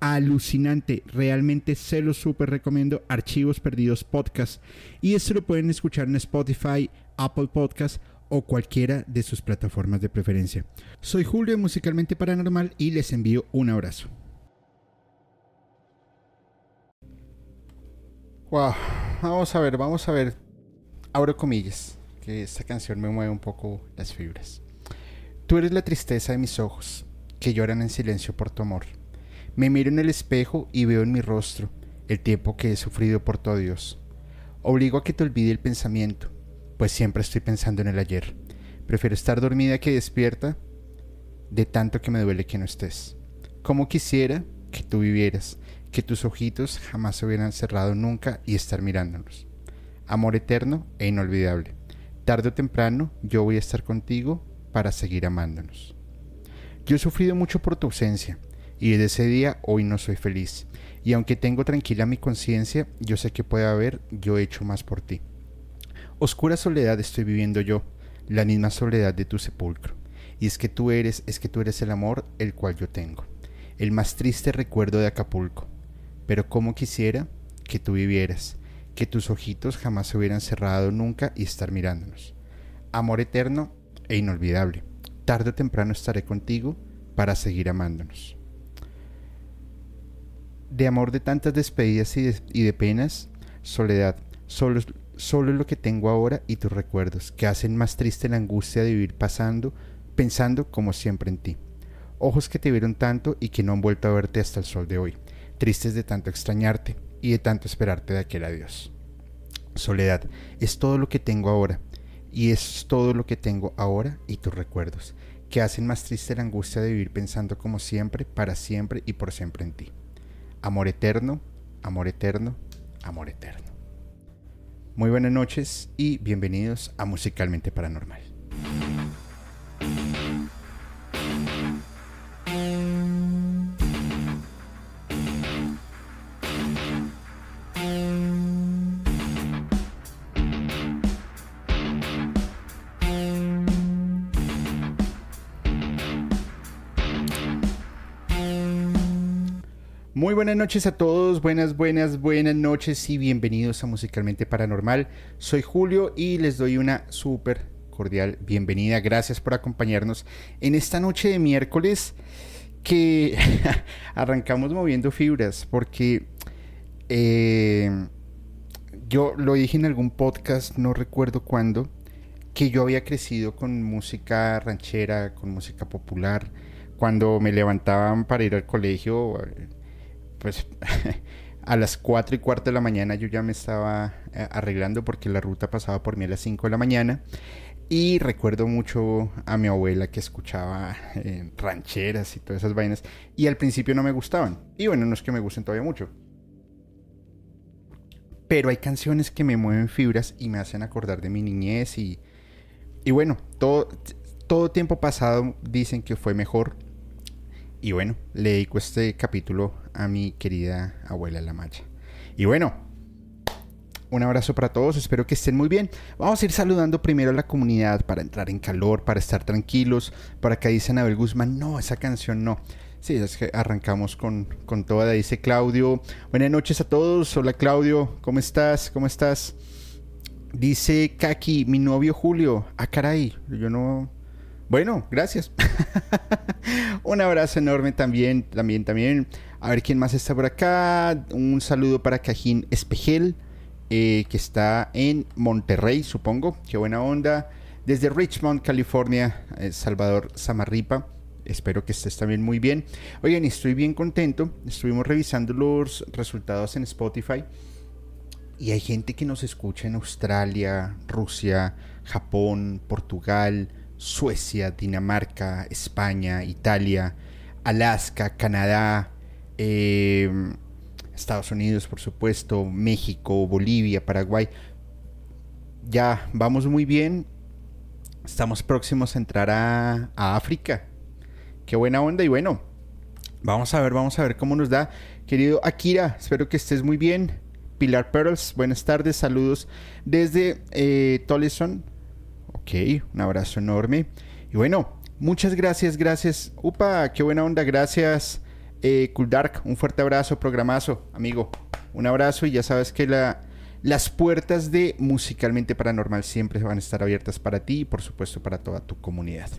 alucinante. Realmente se lo súper recomiendo. Archivos Perdidos Podcast. Y esto lo pueden escuchar en Spotify, Apple Podcast o cualquiera de sus plataformas de preferencia. Soy Julio Musicalmente Paranormal y les envío un abrazo. Wow, vamos a ver, vamos a ver. Abro comillas, que esta canción me mueve un poco las fibras. Tú eres la tristeza de mis ojos, que lloran en silencio por tu amor. Me miro en el espejo y veo en mi rostro el tiempo que he sufrido por todo Dios. Obligo a que te olvide el pensamiento, pues siempre estoy pensando en el ayer. Prefiero estar dormida que despierta, de tanto que me duele que no estés. Como quisiera que tú vivieras, que tus ojitos jamás se hubieran cerrado nunca y estar mirándonos. Amor eterno e inolvidable. Tarde o temprano yo voy a estar contigo para seguir amándonos. Yo he sufrido mucho por tu ausencia, y desde ese día hoy no soy feliz. Y aunque tengo tranquila mi conciencia, yo sé que puede haber yo hecho más por ti. Oscura soledad estoy viviendo yo, la misma soledad de tu sepulcro. Y es que tú eres, es que tú eres el amor el cual yo tengo, el más triste recuerdo de Acapulco. Pero como quisiera que tú vivieras, que tus ojitos jamás se hubieran cerrado nunca y estar mirándonos. Amor eterno e inolvidable. Tarde o temprano estaré contigo para seguir amándonos de amor de tantas despedidas y de, penas, soledad, solo, solo es lo que tengo ahora y tus recuerdos, que hacen más triste la angustia de vivir pasando, pensando como siempre en ti. Ojos que te vieron tanto y que no han vuelto a verte hasta el sol de hoy, tristes de tanto extrañarte y de tanto esperarte de aquel adiós. Soledad, es todo lo que tengo ahora, y es todo lo que tengo ahora y tus recuerdos, que hacen más triste la angustia de vivir pensando como siempre, para siempre y por siempre en ti. Amor eterno, amor eterno, amor eterno. Muy buenas noches y bienvenidos a Musicalmente Paranormal. Buenas noches a todos, buenas, buenas, buenas noches y bienvenidos a Musicalmente Paranormal. Soy Julio y les doy una súper cordial bienvenida. Gracias por acompañarnos en esta noche de miércoles que arrancamos moviendo fibras porque eh, yo lo dije en algún podcast, no recuerdo cuándo, que yo había crecido con música ranchera, con música popular. Cuando me levantaban para ir al colegio, pues a las 4 y cuarto de la mañana yo ya me estaba eh, arreglando porque la ruta pasaba por mí a las 5 de la mañana. Y recuerdo mucho a mi abuela que escuchaba eh, rancheras y todas esas vainas. Y al principio no me gustaban. Y bueno, no es que me gusten todavía mucho. Pero hay canciones que me mueven fibras y me hacen acordar de mi niñez. Y, y bueno, todo, todo tiempo pasado dicen que fue mejor. Y bueno, le dedico este capítulo a mi querida abuela La Maya. Y bueno, un abrazo para todos, espero que estén muy bien. Vamos a ir saludando primero a la comunidad para entrar en calor, para estar tranquilos. Para acá dice Anabel Guzmán, no, esa canción no. Sí, es que arrancamos con, con toda, dice Claudio. Buenas noches a todos, hola Claudio, ¿cómo estás? ¿Cómo estás? Dice Kaki, mi novio Julio. Ah, caray, yo no, bueno, gracias. Un abrazo enorme también, también, también. A ver quién más está por acá. Un saludo para Cajín Espejel, eh, que está en Monterrey, supongo. Qué buena onda. Desde Richmond, California, eh, Salvador Samarripa. Espero que estés también muy bien. Oigan, estoy bien contento. Estuvimos revisando los resultados en Spotify. Y hay gente que nos escucha en Australia, Rusia, Japón, Portugal, Suecia, Dinamarca, España, Italia, Alaska, Canadá, eh, Estados Unidos, por supuesto, México, Bolivia, Paraguay. Ya vamos muy bien. Estamos próximos a entrar a, África. Qué buena onda y bueno, vamos a ver, vamos a ver cómo nos da. Querido Akira, espero que estés muy bien. Pilar Pearls, buenas tardes, saludos desde eh. Ok, un abrazo enorme. Y bueno, muchas gracias, gracias. Upa, qué buena onda, gracias. Eh, cool Dark, un fuerte abrazo, programazo, amigo. Un abrazo y ya sabes que la, las puertas de Musicalmente Paranormal siempre van a estar abiertas para ti y por supuesto para toda tu comunidad.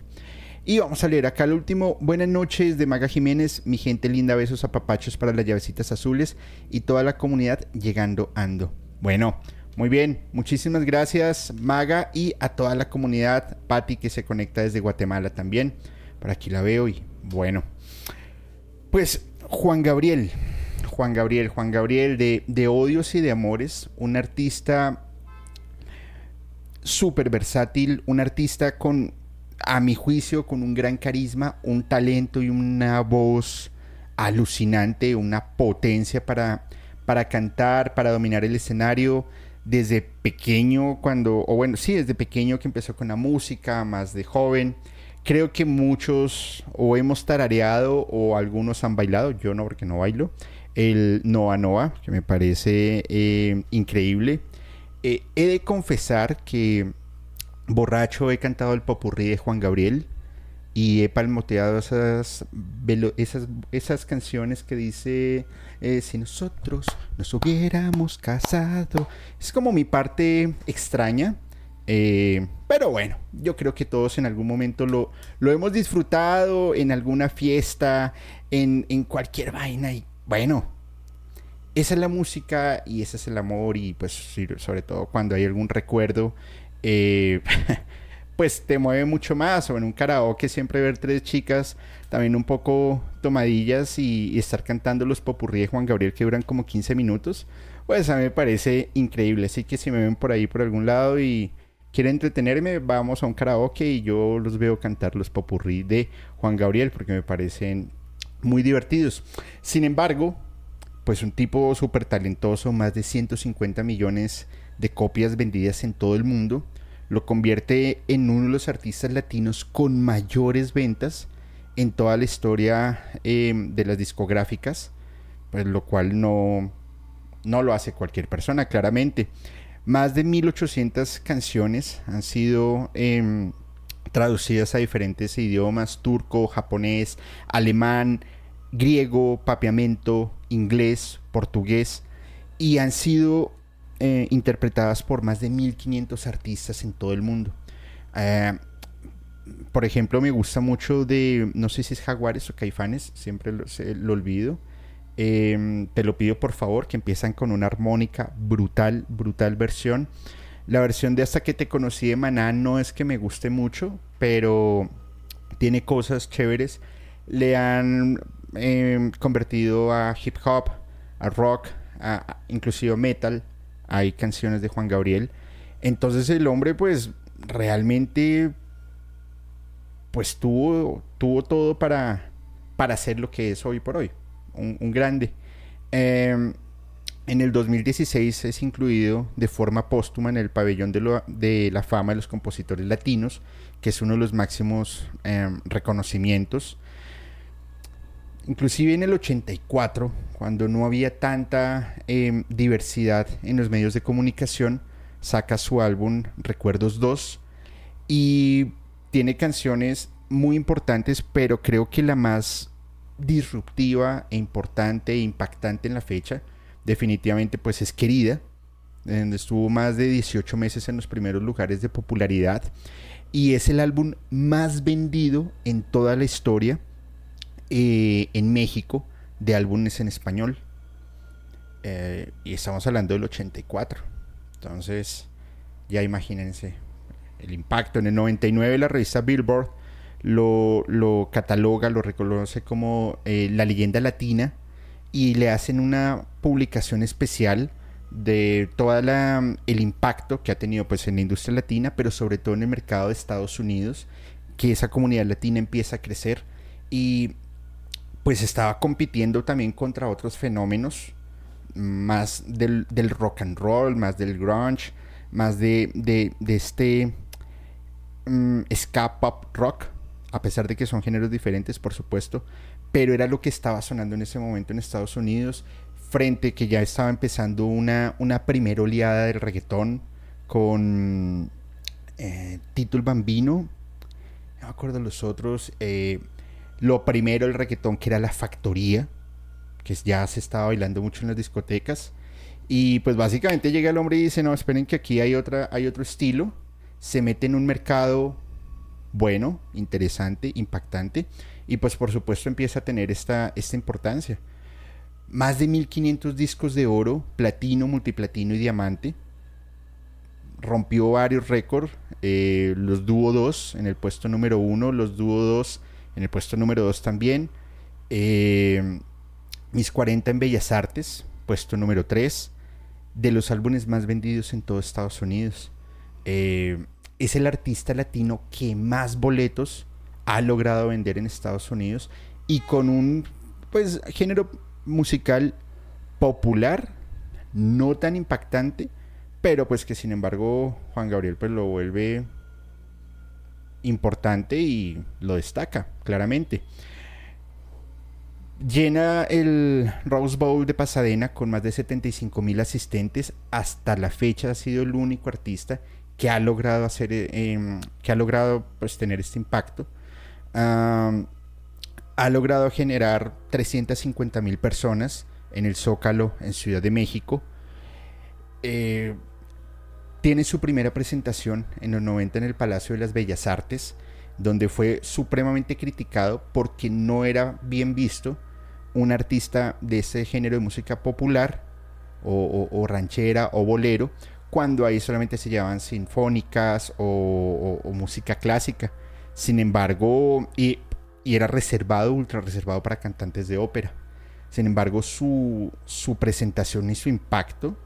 Y vamos a leer acá el último. Buenas noches de Maga Jiménez, mi gente linda, besos a papachos para las llavecitas azules y toda la comunidad llegando ando. Bueno, muy bien, muchísimas gracias Maga y a toda la comunidad, Patti que se conecta desde Guatemala también. Por aquí la veo y bueno. Pues Juan Gabriel, Juan Gabriel, Juan Gabriel de, de Odios y de Amores, un artista súper versátil, un artista con a mi juicio, con un gran carisma, un talento y una voz alucinante, una potencia para, para cantar, para dominar el escenario. Desde pequeño, cuando, o bueno, sí, desde pequeño que empezó con la música, más de joven. Creo que muchos o hemos tarareado o algunos han bailado, yo no porque no bailo, el Noa Noa, que me parece eh, increíble. Eh, he de confesar que borracho he cantado el popurrí de Juan Gabriel y he palmoteado esas, esas, esas canciones que dice eh, si nosotros nos hubiéramos casado. Es como mi parte extraña. Eh, pero bueno, yo creo que todos en algún momento lo, lo hemos disfrutado en alguna fiesta, en, en cualquier vaina. Y bueno, esa es la música y ese es el amor y pues sobre todo cuando hay algún recuerdo eh, pues te mueve mucho más. O en un karaoke siempre ver tres chicas también un poco tomadillas y, estar cantando los popurrí de Juan Gabriel que duran como 15 minutos. Pues a mí me parece increíble. Así que si me ven por ahí por algún lado y quieren entretenerme, vamos a un karaoke y yo los veo cantar los popurrí de Juan Gabriel porque me parecen muy divertidos. Sin embargo, pues un tipo súper talentoso, más de 150 millones de copias vendidas en todo el mundo, lo convierte en uno de los artistas latinos con mayores ventas en toda la historia em, de las discográficas, pues lo cual no, no lo hace cualquier persona, claramente. Más de 1800 canciones han sido em, traducidas a diferentes idiomas, turco, japonés, alemán, griego, papiamento, inglés, portugués, y han sido eh, interpretadas por más de 1500 artistas en todo el mundo. Eh, por ejemplo, me gusta mucho de, no sé si es Jaguares o Caifanes, siempre lo, olvido. Em, te lo pido por favor, que empiezan con una armónica brutal, brutal versión. La versión de Hasta que te conocí de Maná no es que me guste mucho, pero tiene cosas chéveres. Le han em, convertido a hip hop, a rock, a, inclusive metal hay canciones de Juan Gabriel. Entonces el hombre pues realmente pues tuvo, tuvo todo para, para ser lo que es hoy por hoy, un, grande. Em, en el 2016 es incluido de forma póstuma en el pabellón de, de, la fama de los compositores latinos, que es uno de los máximos em, reconocimientos. Inclusive en el 84, cuando no había tanta em, diversidad en los medios de comunicación, saca su álbum Recuerdos 2 y tiene canciones muy importantes, pero creo que la más disruptiva e importante e impactante en la fecha, definitivamente pues es Querida, donde estuvo más de 18 meses en los primeros lugares de popularidad y es el álbum más vendido en toda la historia eh, en México de álbumes en español. Eh, y estamos hablando del 84. Entonces, ya imagínense el impacto. En el 99 la revista Billboard lo, lo cataloga, lo reconoce como eh, la leyenda latina y le hacen una publicación especial de todo el impacto que ha tenido pues en la industria latina, pero sobre todo en el mercado de Estados Unidos, que esa comunidad latina empieza a crecer y pues estaba compitiendo también contra otros fenómenos más del, rock and roll, más del grunge, más de, de, este um, ska pop rock, a pesar de que son géneros diferentes, por supuesto, pero era lo que estaba sonando en ese momento en Estados Unidos, frente que ya estaba empezando una, una primera oleada del reggaetón con eh, Tito Bambino, no me acuerdo los otros, eh, lo primero el reggaetón que era La Factoría, que ya se estaba bailando mucho en las discotecas, y pues básicamente llega el hombre y dice, no, esperen que aquí hay, otra, hay otro estilo, se mete en un mercado bueno, interesante, impactante, y pues por supuesto empieza a tener esta, esta importancia. Más de 1500 discos de oro, platino, multiplatino y diamante. Rompió varios récords. Eh, los Duo 2 en el puesto número 1, los Duo 2 en el puesto número 2 también. Eh, mis 40 en Bellas Artes, puesto número 3. De los álbumes más vendidos en todo Estados Unidos. Eh, es el artista latino que más boletos ha logrado vender en Estados Unidos y con un pues género musical popular, no tan impactante, pero pues que sin embargo Juan Gabriel pues lo vuelve importante y lo destaca claramente. Llena el Rose Bowl de Pasadena con más de 75 mil asistentes. Hasta la fecha ha sido el único artista que ha logrado hacer, em, que ha logrado pues tener este impacto ha logrado generar 350 mil personas en el Zócalo en Ciudad de México. Eh, tiene su primera presentación en los 90 en el Palacio de las Bellas Artes, donde fue supremamente criticado porque no era bien visto un artista de ese género de música popular o, ranchera o bolero, cuando ahí solamente se llevaban sinfónicas o, música clásica. Sin embargo, y, era reservado, ultra reservado para cantantes de ópera. Sin embargo, su, presentación y su impacto,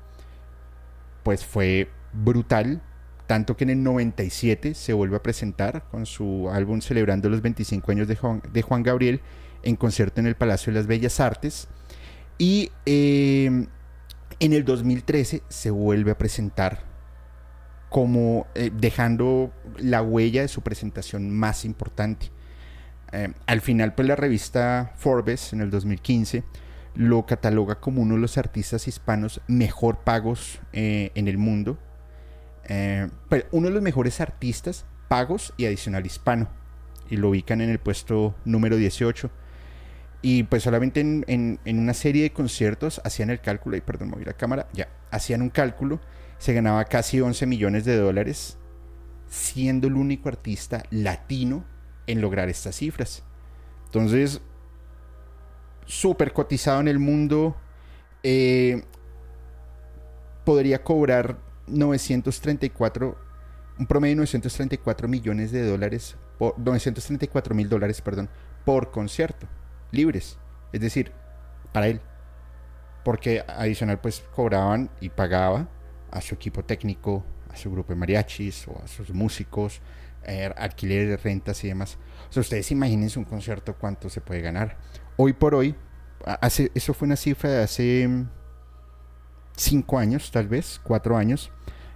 pues fue brutal. Tanto que en el 97 se vuelve a presentar con su álbum celebrando los 25 años de Juan, Gabriel en concierto en el Palacio de las Bellas Artes. Y em, en el 2013 se vuelve a presentar como eh, dejando la huella de su presentación más importante. Eh, al final, pues la revista Forbes en el 2015 lo cataloga como uno de los artistas hispanos mejor pagos eh, en el mundo. Pues, uno de los mejores artistas pagos y adicional hispano. Y lo ubican en el puesto número 18. Y pues solamente en, en una serie de conciertos hacían el cálculo, y perdón, moví la cámara, ya, hacían un cálculo se ganaba casi 11 millones de dólares, siendo el único artista latino en lograr estas cifras. Entonces, súper cotizado en el mundo, eh, podría cobrar 934, un promedio de 934 millones de dólares, por, 934 mil dólares, perdón, por concierto, libres. Es decir, para él. Porque adicional pues cobraban y pagaba a su equipo técnico, a su grupo de mariachis o a sus músicos, eh, alquileres, rentas y demás. O sea, ustedes imagínense un concierto cuánto se puede ganar. Hoy por hoy, hace, eso fue una cifra de hace cinco años, tal vez, cuatro años.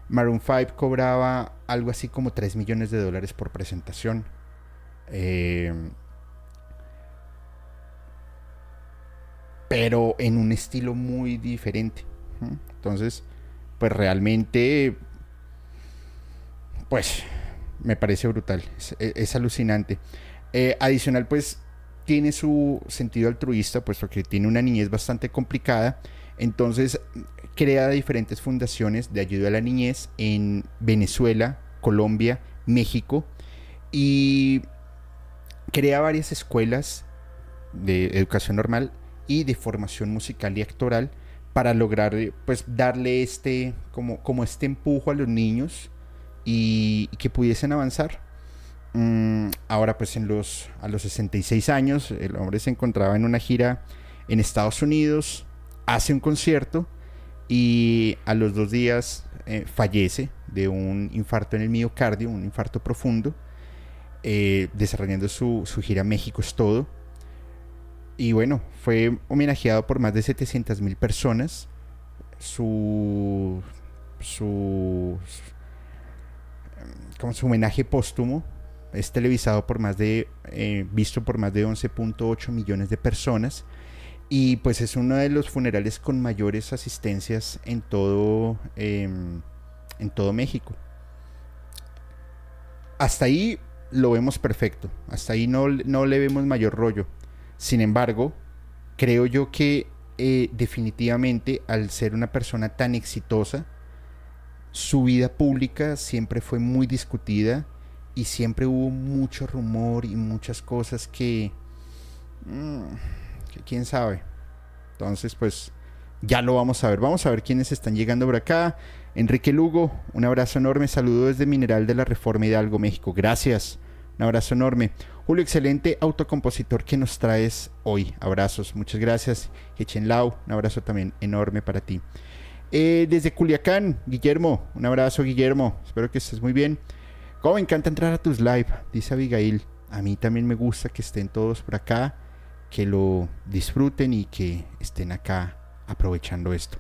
Maroon 5 cobraba algo así como 3 millones de dólares por presentación. Eh, pero en un estilo muy diferente. Entonces, pues realmente, pues me parece brutal, es, alucinante. Eh, adicional, pues tiene su sentido altruista, puesto que tiene una niñez bastante complicada. Entonces, crea diferentes fundaciones de ayuda a la niñez en Venezuela, Colombia, México y crea varias escuelas de educación normal y de formación musical y actoral para lograr pues darle este como, como este empujo a los niños y, que pudiesen avanzar. Mm, ahora pues en los, a los 66 años el hombre se encontraba en una gira en Estados Unidos, hace un concierto y a los dos días eh, fallece de un infarto en el miocardio, un infarto profundo, eh, desarrollando su, su gira México es todo. Y bueno, fue homenajeado por más de 700 mil personas. Su, su, como su homenaje póstumo es televisado por más de, eh, visto por más de 11.8 millones de personas y pues es uno de los funerales con mayores asistencias en todo, em, en todo México. Hasta ahí lo vemos perfecto, hasta ahí no, no le vemos mayor rollo. Sin embargo, creo yo que eh, definitivamente al ser una persona tan exitosa, su vida pública siempre fue muy discutida y siempre hubo mucho rumor y muchas cosas que, mm, que quién sabe. Entonces, pues ya lo vamos a ver. Vamos a ver quiénes están llegando por acá. Enrique Lugo, un abrazo enorme. Saludo desde Mineral de la Reforma Hidalgo, México. Gracias. Un abrazo enorme. Julio, excelente autocompositor que nos traes hoy. Abrazos, muchas gracias. Lau, un abrazo también enorme para ti. Eh, desde Culiacán, Guillermo, un abrazo, Guillermo. Espero que estés muy bien. Cómo me encanta entrar a tus live, dice Abigail. A mí también me gusta que estén todos por acá, que lo disfruten y que estén acá aprovechando esto.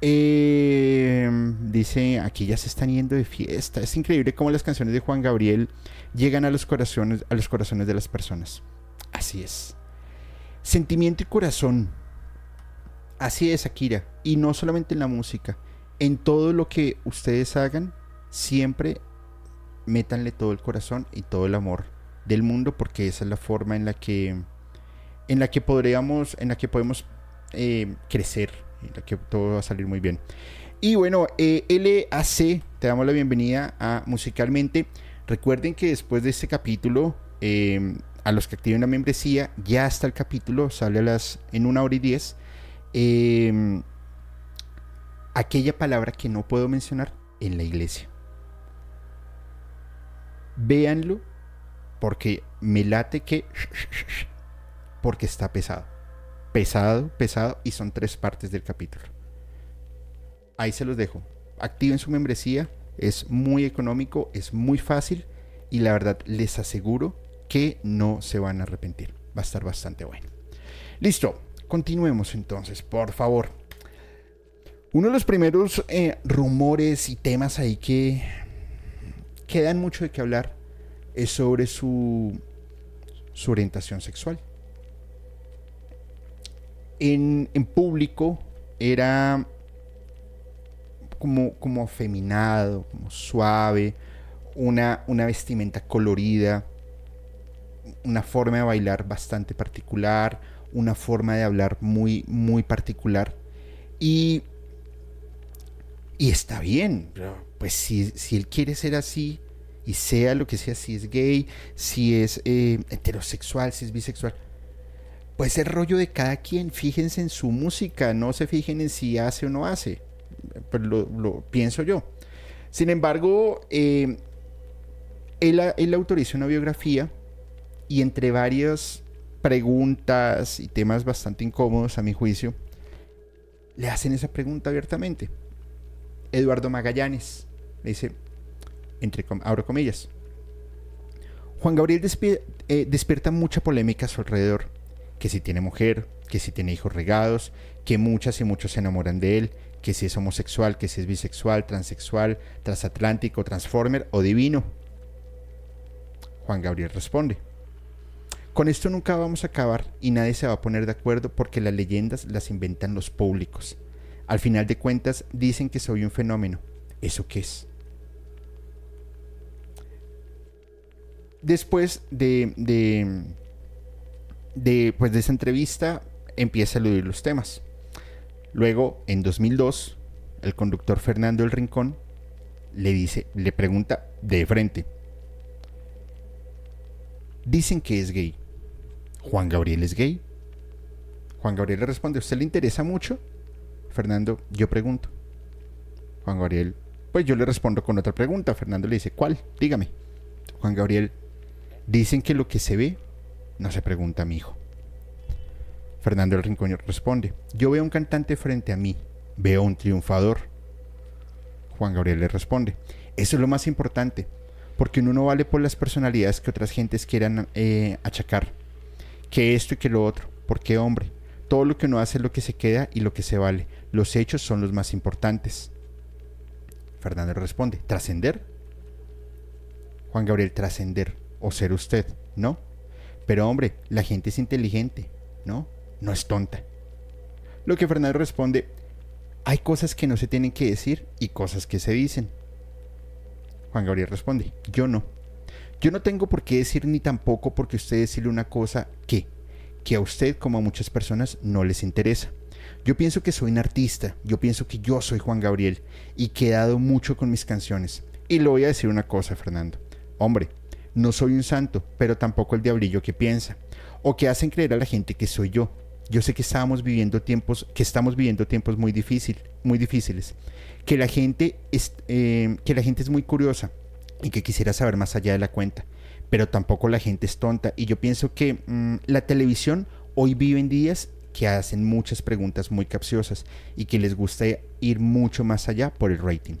Eh, dice, aquí ya se están yendo de fiesta. Es increíble cómo las canciones de Juan Gabriel llegan a los corazones, a los corazones de las personas. Así es. Sentimiento y corazón. Así es, Akira. Y no solamente en la música. En todo lo que ustedes hagan, siempre métanle todo el corazón y todo el amor del mundo, porque esa es la forma en la que, en la que podríamos, en la que podemos eh, crecer que todo va a salir muy bien. Y bueno, eh, LAC, te damos la bienvenida a Musicalmente. Recuerden que después de este capítulo, em, a los que activen la membresía, ya está el capítulo, sale a las en una hora y diez. Aquella palabra que no puedo mencionar en la iglesia. Véanlo porque me late que porque está pesado pesado, pesado, y son tres partes del capítulo. Ahí se los dejo. Activen su membresía, es muy económico, es muy fácil y la verdad les aseguro que no se van a arrepentir. Va a estar bastante bueno. Listo, continuemos entonces, por favor. Uno de los primeros eh, rumores y temas ahí que, quedan mucho de qué hablar es sobre su, su orientación sexual en, público era como, como afeminado, como suave, una, una vestimenta colorida, una forma de bailar bastante particular, una forma de hablar muy, muy particular. Y, y está bien, pues si, si, él quiere ser así, y sea lo que sea, si es gay, si es eh, heterosexual, si es bisexual, pues el rollo de cada quien. Fíjense en su música, no se fijen en si hace o no hace. Pues lo, pienso yo. Sin embargo, eh, él, él autoriza una biografía y entre varias preguntas y temas bastante incómodos a mi juicio, le hacen esa pregunta abiertamente. Eduardo Magallanes le dice, entre abro comillas, Juan Gabriel eh, despierta mucha polémica a su alrededor que si tiene mujer, que si tiene hijos regados, que muchas y muchos se enamoran de él, que si es homosexual, que si es bisexual, transexual, transatlántico, transformer o divino. Juan Gabriel responde, con esto nunca vamos a acabar y nadie se va a poner de acuerdo porque las leyendas las inventan los públicos. Al final de cuentas dicen que soy un fenómeno. ¿Eso qué es? Después de, de de, pues, de esa entrevista empieza a eludir los temas. Luego, en 2002, el conductor Fernando El Rincón le dice, le pregunta de frente. Dicen que es gay. ¿Juan Gabriel es gay? Juan Gabriel le responde, ¿a usted le interesa mucho? Fernando, yo pregunto. Juan Gabriel, pues yo le respondo con otra pregunta. Fernando le dice, ¿cuál? Dígame. Juan Gabriel, dicen que lo que se ve no se pregunta mi hijo. Fernando el Rincón responde, yo veo un cantante frente a mí, veo un triunfador. Juan Gabriel le responde, eso es lo más importante, porque uno no vale por las personalidades que otras gentes quieran eh, achacar, que esto y que lo otro, porque hombre, todo lo que uno hace es lo que se queda y lo que se vale. Los hechos son los más importantes. Fernando responde, ¿trascender? Juan Gabriel, trascender o ser usted, ¿no? Pero hombre, la gente es inteligente, ¿no? No es tonta. Lo que Fernando responde, hay cosas que no se tienen que decir y cosas que se dicen. Juan Gabriel responde, yo no. Yo no tengo por qué decir ni tampoco porque usted decirle una cosa que, que a usted como a muchas personas no les interesa. Yo pienso que soy un artista, yo pienso que yo soy Juan Gabriel y he dado mucho con mis canciones. Y le voy a decir una cosa, Fernando. Hombre, no soy un santo, pero tampoco el diablillo que piensa, o que hacen creer a la gente que soy yo. Yo sé que estábamos viviendo tiempos, que estamos viviendo tiempos muy, difícil, muy difíciles, que la gente es, eh, que la gente es muy curiosa y que quisiera saber más allá de la cuenta, pero tampoco la gente es tonta y yo pienso que mm, la televisión hoy vive en días que hacen muchas preguntas muy capciosas y que les gusta ir mucho más allá por el rating.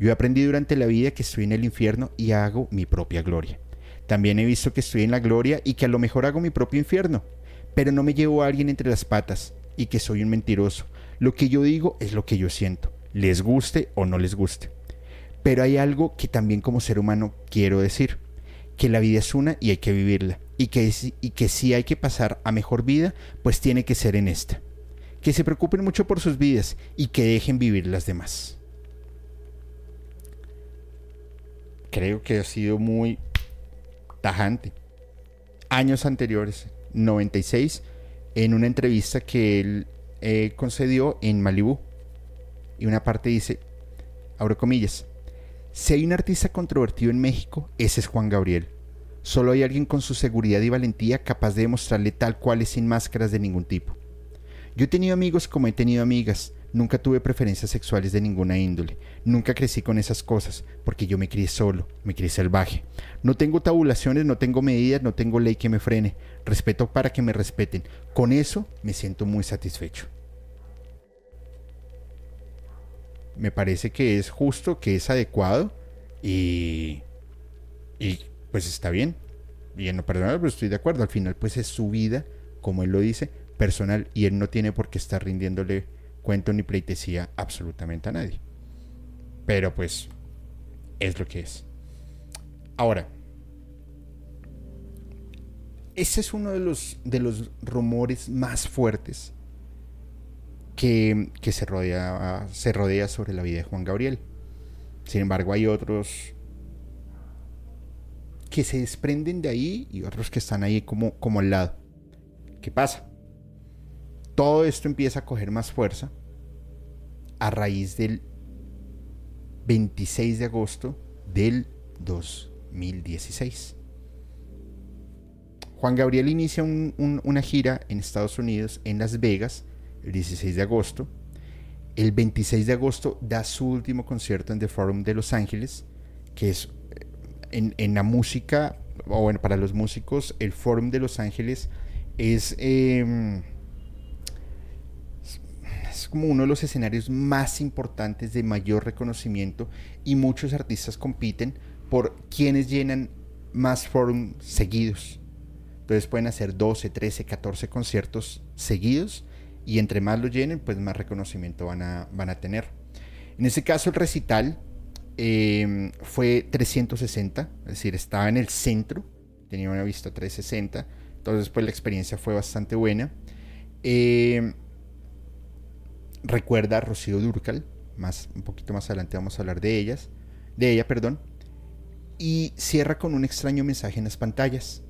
Yo aprendí durante la vida que estoy en el infierno y hago mi propia gloria. También he visto que estoy en la gloria y que a lo mejor hago mi propio infierno, pero no me llevo a alguien entre las patas y que soy un mentiroso. Lo que yo digo es lo que yo siento, les guste o no les guste. Pero hay algo que también como ser humano quiero decir, que la vida es una y hay que vivirla, y que, y que si hay que pasar a mejor vida, pues tiene que ser en esta. Que se preocupen mucho por sus vidas y que dejen vivir las demás. Creo que ha sido muy tajante. Años anteriores, 96, en una entrevista que él eh, concedió en Malibú. Y una parte dice, abro comillas, si hay un artista controvertido en México, ese es Juan Gabriel. Solo hay alguien con su seguridad y valentía capaz de demostrarle tal cual es sin máscaras de ningún tipo. Yo he tenido amigos como he tenido amigas, Nunca tuve preferencias sexuales de ninguna índole. Nunca crecí con esas cosas, porque yo me crié solo, me crié salvaje. No tengo tabulaciones, no tengo medidas, no tengo ley que me frene. Respeto para que me respeten. Con eso me siento muy satisfecho. Me parece que es justo, que es adecuado y, y pues está bien. Y en lo personal pues estoy de acuerdo. Al final pues es su vida, como él lo dice, personal y él no tiene por qué estar rindiéndole cuento ni pleitesía absolutamente a nadie. Pero pues es lo que es. Ahora, ese es uno de los, de los rumores más fuertes que, que se, rodea, se rodea sobre la vida de Juan Gabriel. Sin embargo, hay otros que se desprenden de ahí y otros que están ahí como, como al lado. ¿Qué pasa? Todo esto empieza a coger más fuerza a raíz del 26 de agosto del 2016. Juan Gabriel inicia una gira en Estados Unidos, en Las Vegas, el 16 de agosto. El 26 de agosto da su último concierto en The Forum de Los Ángeles, que es eh, en, la música, o bueno, para los músicos, el Forum de Los Ángeles es... Em, es como uno de los escenarios más importantes de mayor reconocimiento y muchos artistas compiten por quienes llenan más forums seguidos. Entonces pueden hacer 12, 13, 14 conciertos seguidos y entre más lo llenen, pues más reconocimiento van a, van a tener. En este caso el recital em, fue 360, es decir, estaba en el centro, tenía una vista 360, entonces pues la experiencia fue bastante buena. Eh, recuerda a Rocío Durcal, más, un poquito más adelante vamos a hablar de ellas, de ella, perdón, y cierra con un extraño mensaje en las pantallas.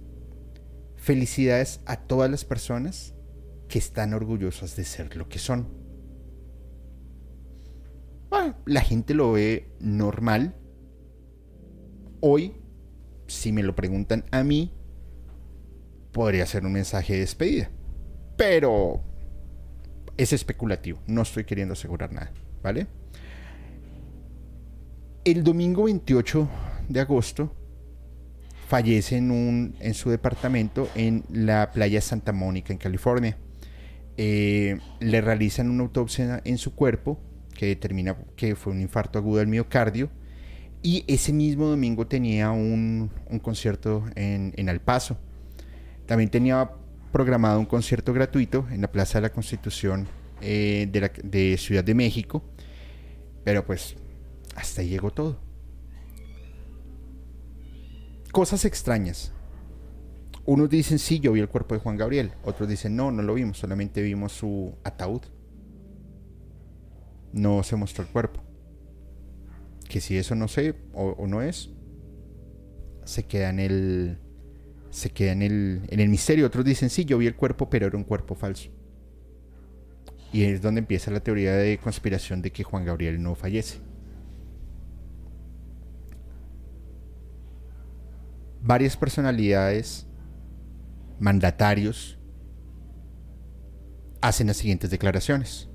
Felicidades a todas las personas que están orgullosas de ser lo que son. la gente lo ve normal. Hoy, si me lo preguntan a mí, podría ser un mensaje de despedida. Pero es especulativo, no estoy queriendo asegurar nada, ¿vale? El domingo 28 de agosto fallece en, un, en su departamento en la playa Santa Mónica, en California. Eh, le realizan una autopsia en su cuerpo que determina que fue un infarto agudo del miocardio. Y ese mismo domingo tenía un, concierto en, en El Paso. También tenía programado un concierto gratuito en la Plaza de la Constitución eh, de, la, Ciudad de México, pero pues hasta ahí llegó todo. Cosas extrañas. Unos dicen sí, yo vi el cuerpo de Juan Gabriel. Otros dicen no, no lo vimos, solamente vimos su ataúd. No se mostró el cuerpo. Que si eso no sé o, o no es, se queda en el, se queda en el, en el misterio. Otros dicen, sí, yo vi el cuerpo, pero era un cuerpo falso. Y es donde empieza la teoría de conspiración de que Juan Gabriel no fallece. Varias personalidades, mandatarios, hacen las siguientes declaraciones.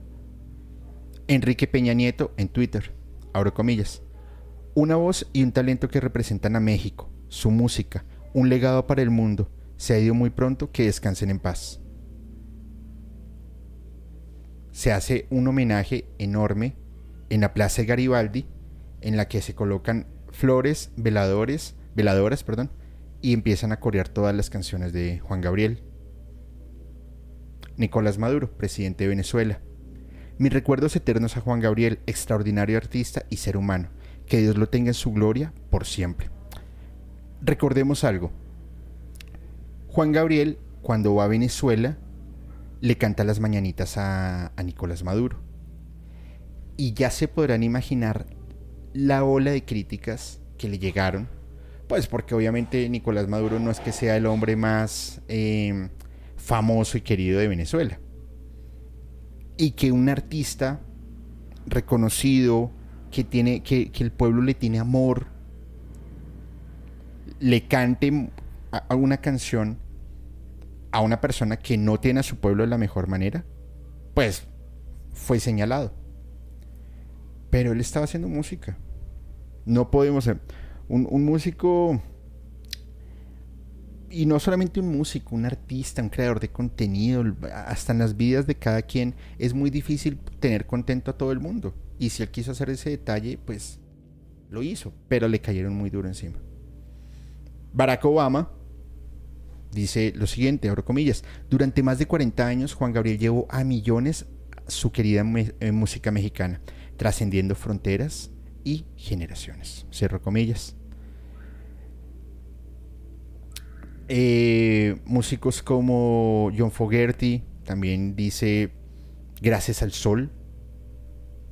Enrique Peña Nieto en Twitter, abro comillas, una voz y un talento que representan a México, su música, un legado para el mundo. Se ha ido muy pronto, que descansen en paz. Se hace un homenaje enorme en la Plaza Garibaldi, en la que se colocan flores, veladores, veladoras, perdón, y empiezan a corear todas las canciones de Juan Gabriel. Nicolás Maduro, presidente de Venezuela. Mis recuerdos eternos a Juan Gabriel, extraordinario artista y ser humano. Que Dios lo tenga en su gloria por siempre recordemos algo. Juan Gabriel, cuando va a Venezuela, le canta las mañanitas a, Nicolás Maduro. Y ya se podrán imaginar la ola de críticas que le llegaron. Pues porque obviamente Nicolás Maduro no es que sea el hombre más em, famoso y querido de Venezuela. Y que un artista reconocido, que, tiene, que, que el pueblo le tiene amor, le cante a una canción a una persona que no tiene a su pueblo de la mejor manera, pues fue señalado. Pero él estaba haciendo música. No podemos ser un, un músico y no solamente un músico, un artista, un creador de contenido, hasta en las vidas de cada quien, es muy difícil tener contento a todo el mundo. Y si él quiso hacer ese detalle, pues lo hizo, pero le cayeron muy duro encima. Barack Obama dice lo siguiente, abro comillas, durante más de 40 años Juan Gabriel llevó a millones su querida eh, música mexicana, trascendiendo fronteras y generaciones. Cierro comillas. Eh, músicos como John Fogerty también dice gracias al sol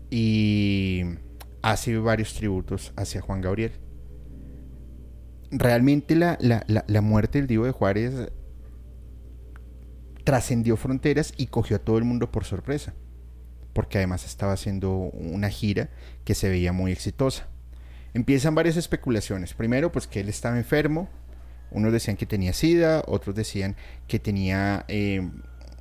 y hace varios tributos hacia Juan Gabriel realmente la, muerte del Divo de Juárez trascendió fronteras y cogió a todo el mundo por sorpresa, porque además estaba haciendo una gira que se veía muy exitosa. Empiezan varias especulaciones. Primero, pues que él estaba enfermo. Unos decían que tenía sida, otros decían que tenía eh,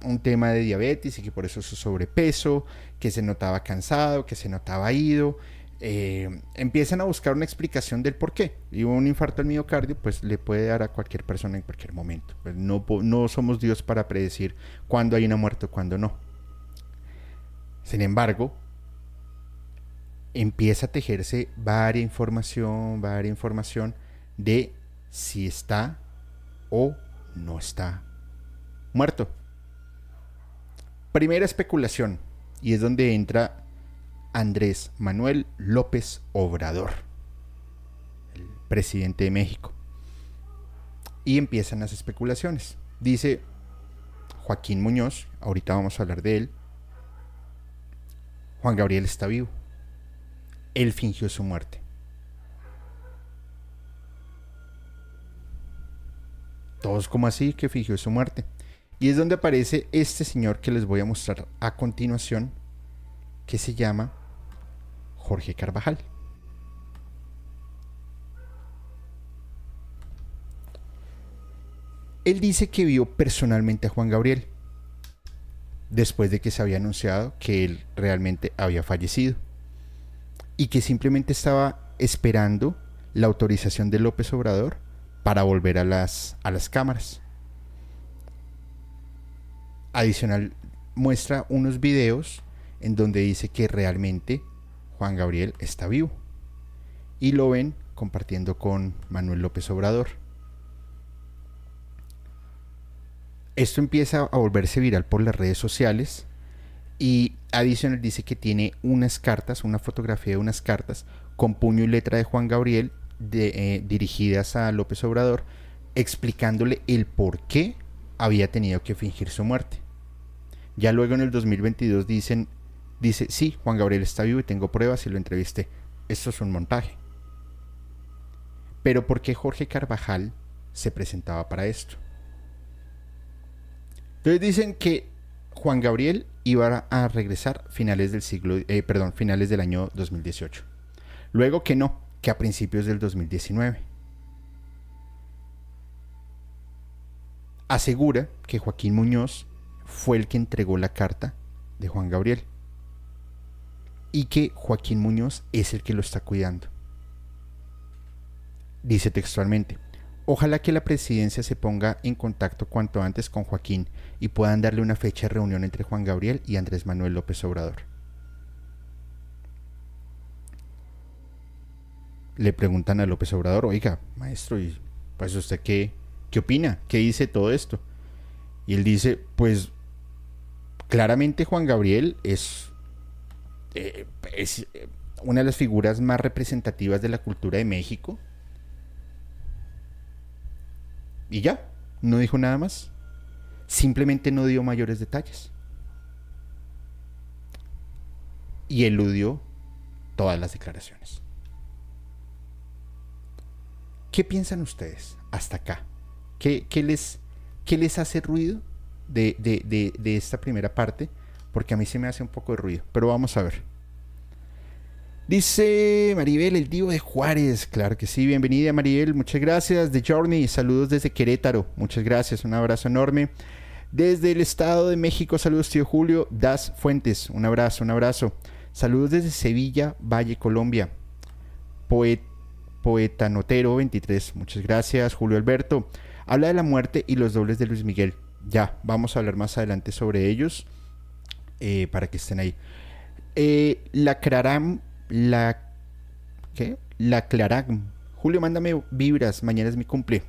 un tema de diabetes y que por eso su sobrepeso, que se notaba cansado, que se notaba ido. Eh, empiezan a buscar una explicación del por qué. Y un infarto al miocardio, pues le puede dar a cualquier persona en cualquier momento. Pues no, somos Dios para predecir cuándo hay una muerte o cuándo no. Sin embargo, empieza a tejerse varia información, varia información de si está o no está muerto. Primera especulación, y es donde entra Andrés Manuel López Obrador, el presidente de México. Y empiezan las especulaciones. Dice Joaquín Muñoz, ahorita vamos a hablar de él, Juan Gabriel está vivo. Él fingió su muerte. Todos como así que fingió su muerte. Y es donde aparece este señor que les voy a mostrar a continuación, que se llama Jorge Carvajal. Él dice que vio personalmente a Juan Gabriel después de que se había anunciado que él realmente había fallecido y que simplemente estaba esperando la autorización de López Obrador para volver a las, a las cámaras. Adicional, muestra unos videos en donde dice que realmente Juan Gabriel está vivo. Y lo ven compartiendo con Manuel López Obrador. esto empieza a volverse viral por las redes sociales y adicional dice que tiene unas cartas, una fotografía de unas cartas con puño y letra de Juan Gabriel eh, dirigidas a López Obrador explicándole el por qué había tenido que fingir su muerte. Ya luego en el 2022 dicen, dice, sí, Juan Gabriel está vivo y tengo pruebas y lo entrevisté. Esto es un montaje. Pero ¿por qué Jorge Carvajal se presentaba para esto? Entonces dicen que Juan Gabriel iba a regresar finales del siglo, eh, perdón, finales del año 2018. Luego que no, que a principios del 2019. Asegura que Joaquín Muñoz fue el que entregó la carta de Juan Gabriel y que Joaquín Muñoz es el que lo está cuidando. Dice textualmente, ojalá que la presidencia se ponga en contacto cuanto antes con Joaquín y puedan darle una fecha de reunión entre Juan Gabriel y Andrés Manuel López Obrador. Le preguntan a López Obrador, oiga, maestro, ¿y pues usted qué, qué opina? ¿Qué dice todo esto? Y él dice, pues claramente Juan Gabriel es, eh, es eh, una de las figuras más representativas de la cultura de México Y ya, no dijo nada más. Simplemente no dio mayores detalles. Y eludió todas las declaraciones. ¿Qué piensan ustedes hasta acá? ¿Qué, les, qué les, hace ruido de, de esta primera parte? Porque a mí se me hace un poco de ruido. Pero vamos a ver. Dice Maribel, el Divo de Juárez. Claro que sí, bienvenida Maribel, muchas gracias. The Journey, saludos desde Querétaro, muchas gracias, un abrazo enorme. Desde el Estado de México, saludos tío Julio Das Fuentes, un abrazo, un abrazo. Saludos desde Sevilla, Valle, Colombia. Poeta Notero 23, muchas gracias. Julio Alberto, habla de la muerte y los dobles de Luis Miguel. Ya, vamos a hablar más adelante sobre ellos eh, para que estén ahí. Eh, la Craram la. ¿Qué? La Claragm. Julio, mándame vibras. Mañana es mi cumple.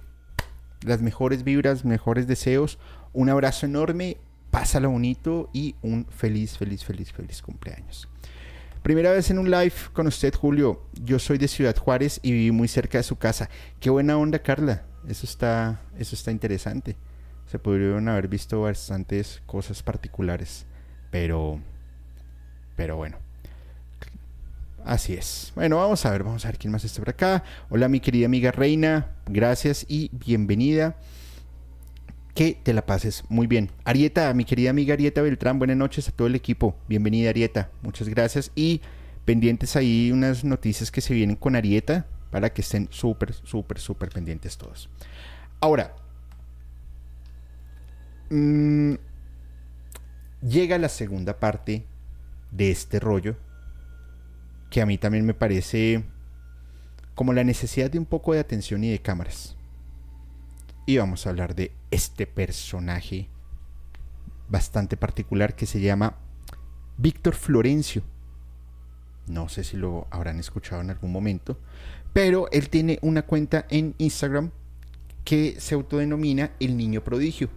Las mejores vibras, mejores deseos. Un abrazo enorme. Pásalo bonito y un feliz, feliz, feliz, feliz cumpleaños. Primera vez en un live con usted, Julio. Yo soy de Ciudad Juárez y viví muy cerca de su casa. Qué buena onda, Carla. Eso está, eso está interesante. Se pudieron haber visto bastantes cosas particulares. Pero, pero bueno. Así es. Bueno, vamos a ver, vamos a ver quién más está por acá. Hola mi querida amiga Reina, gracias y bienvenida. Que te la pases muy bien. Arieta, mi querida amiga Arieta Beltrán, buenas noches a todo el equipo. Bienvenida Arieta, muchas gracias. Y pendientes ahí unas noticias que se vienen con Arieta para que estén súper, súper, súper pendientes todos. Ahora, mm, llega la segunda parte de este rollo que a mí también me parece como la necesidad de un poco de atención y de cámaras. Y vamos a hablar de este personaje bastante particular que se llama Víctor Florencio. No sé si lo habrán escuchado en algún momento, pero él tiene una cuenta en Instagram que se autodenomina El Niño Prodigio.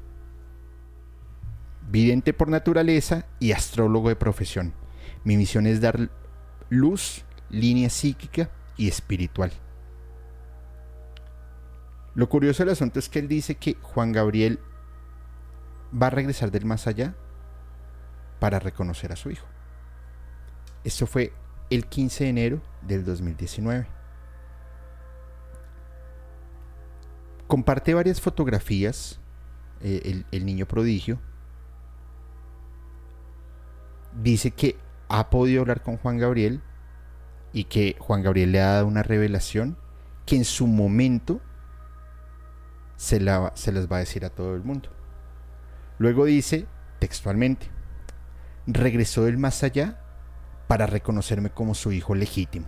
Vidente por naturaleza y astrólogo de profesión. Mi misión es dar luz, línea psíquica y espiritual. Lo curioso del asunto es que él dice que Juan Gabriel va a regresar del más allá para reconocer a su hijo. Esto fue el 15 de enero del 2019. Comparte varias fotografías, eh, el, el niño prodigio. Dice que ha podido hablar con Juan Gabriel y que Juan Gabriel le ha dado una revelación que en su momento se, la, se las va a decir a todo el mundo. Luego dice textualmente, regresó del más allá para reconocerme como su hijo legítimo.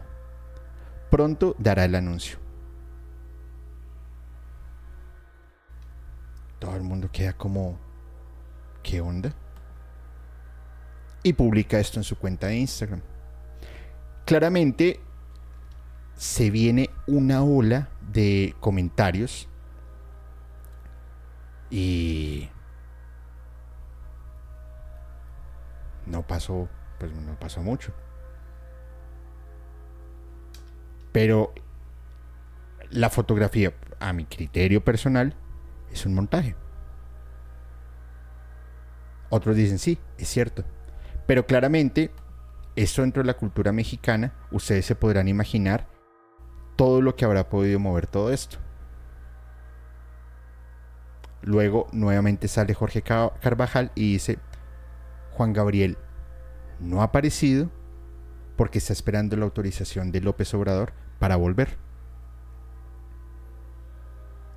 Pronto dará el anuncio. Todo el mundo queda como, ¿qué onda? y publica esto en su cuenta de Instagram. Claramente se viene una ola de comentarios y no pasó, pues no pasó mucho. Pero la fotografía, a mi criterio personal, es un montaje. Otros dicen, sí, es cierto, pero claramente, eso dentro de la cultura mexicana, ustedes se podrán imaginar todo lo que habrá podido mover todo esto. Luego nuevamente sale Jorge Carvajal y dice, Juan Gabriel no ha aparecido porque está esperando la autorización de López Obrador para volver.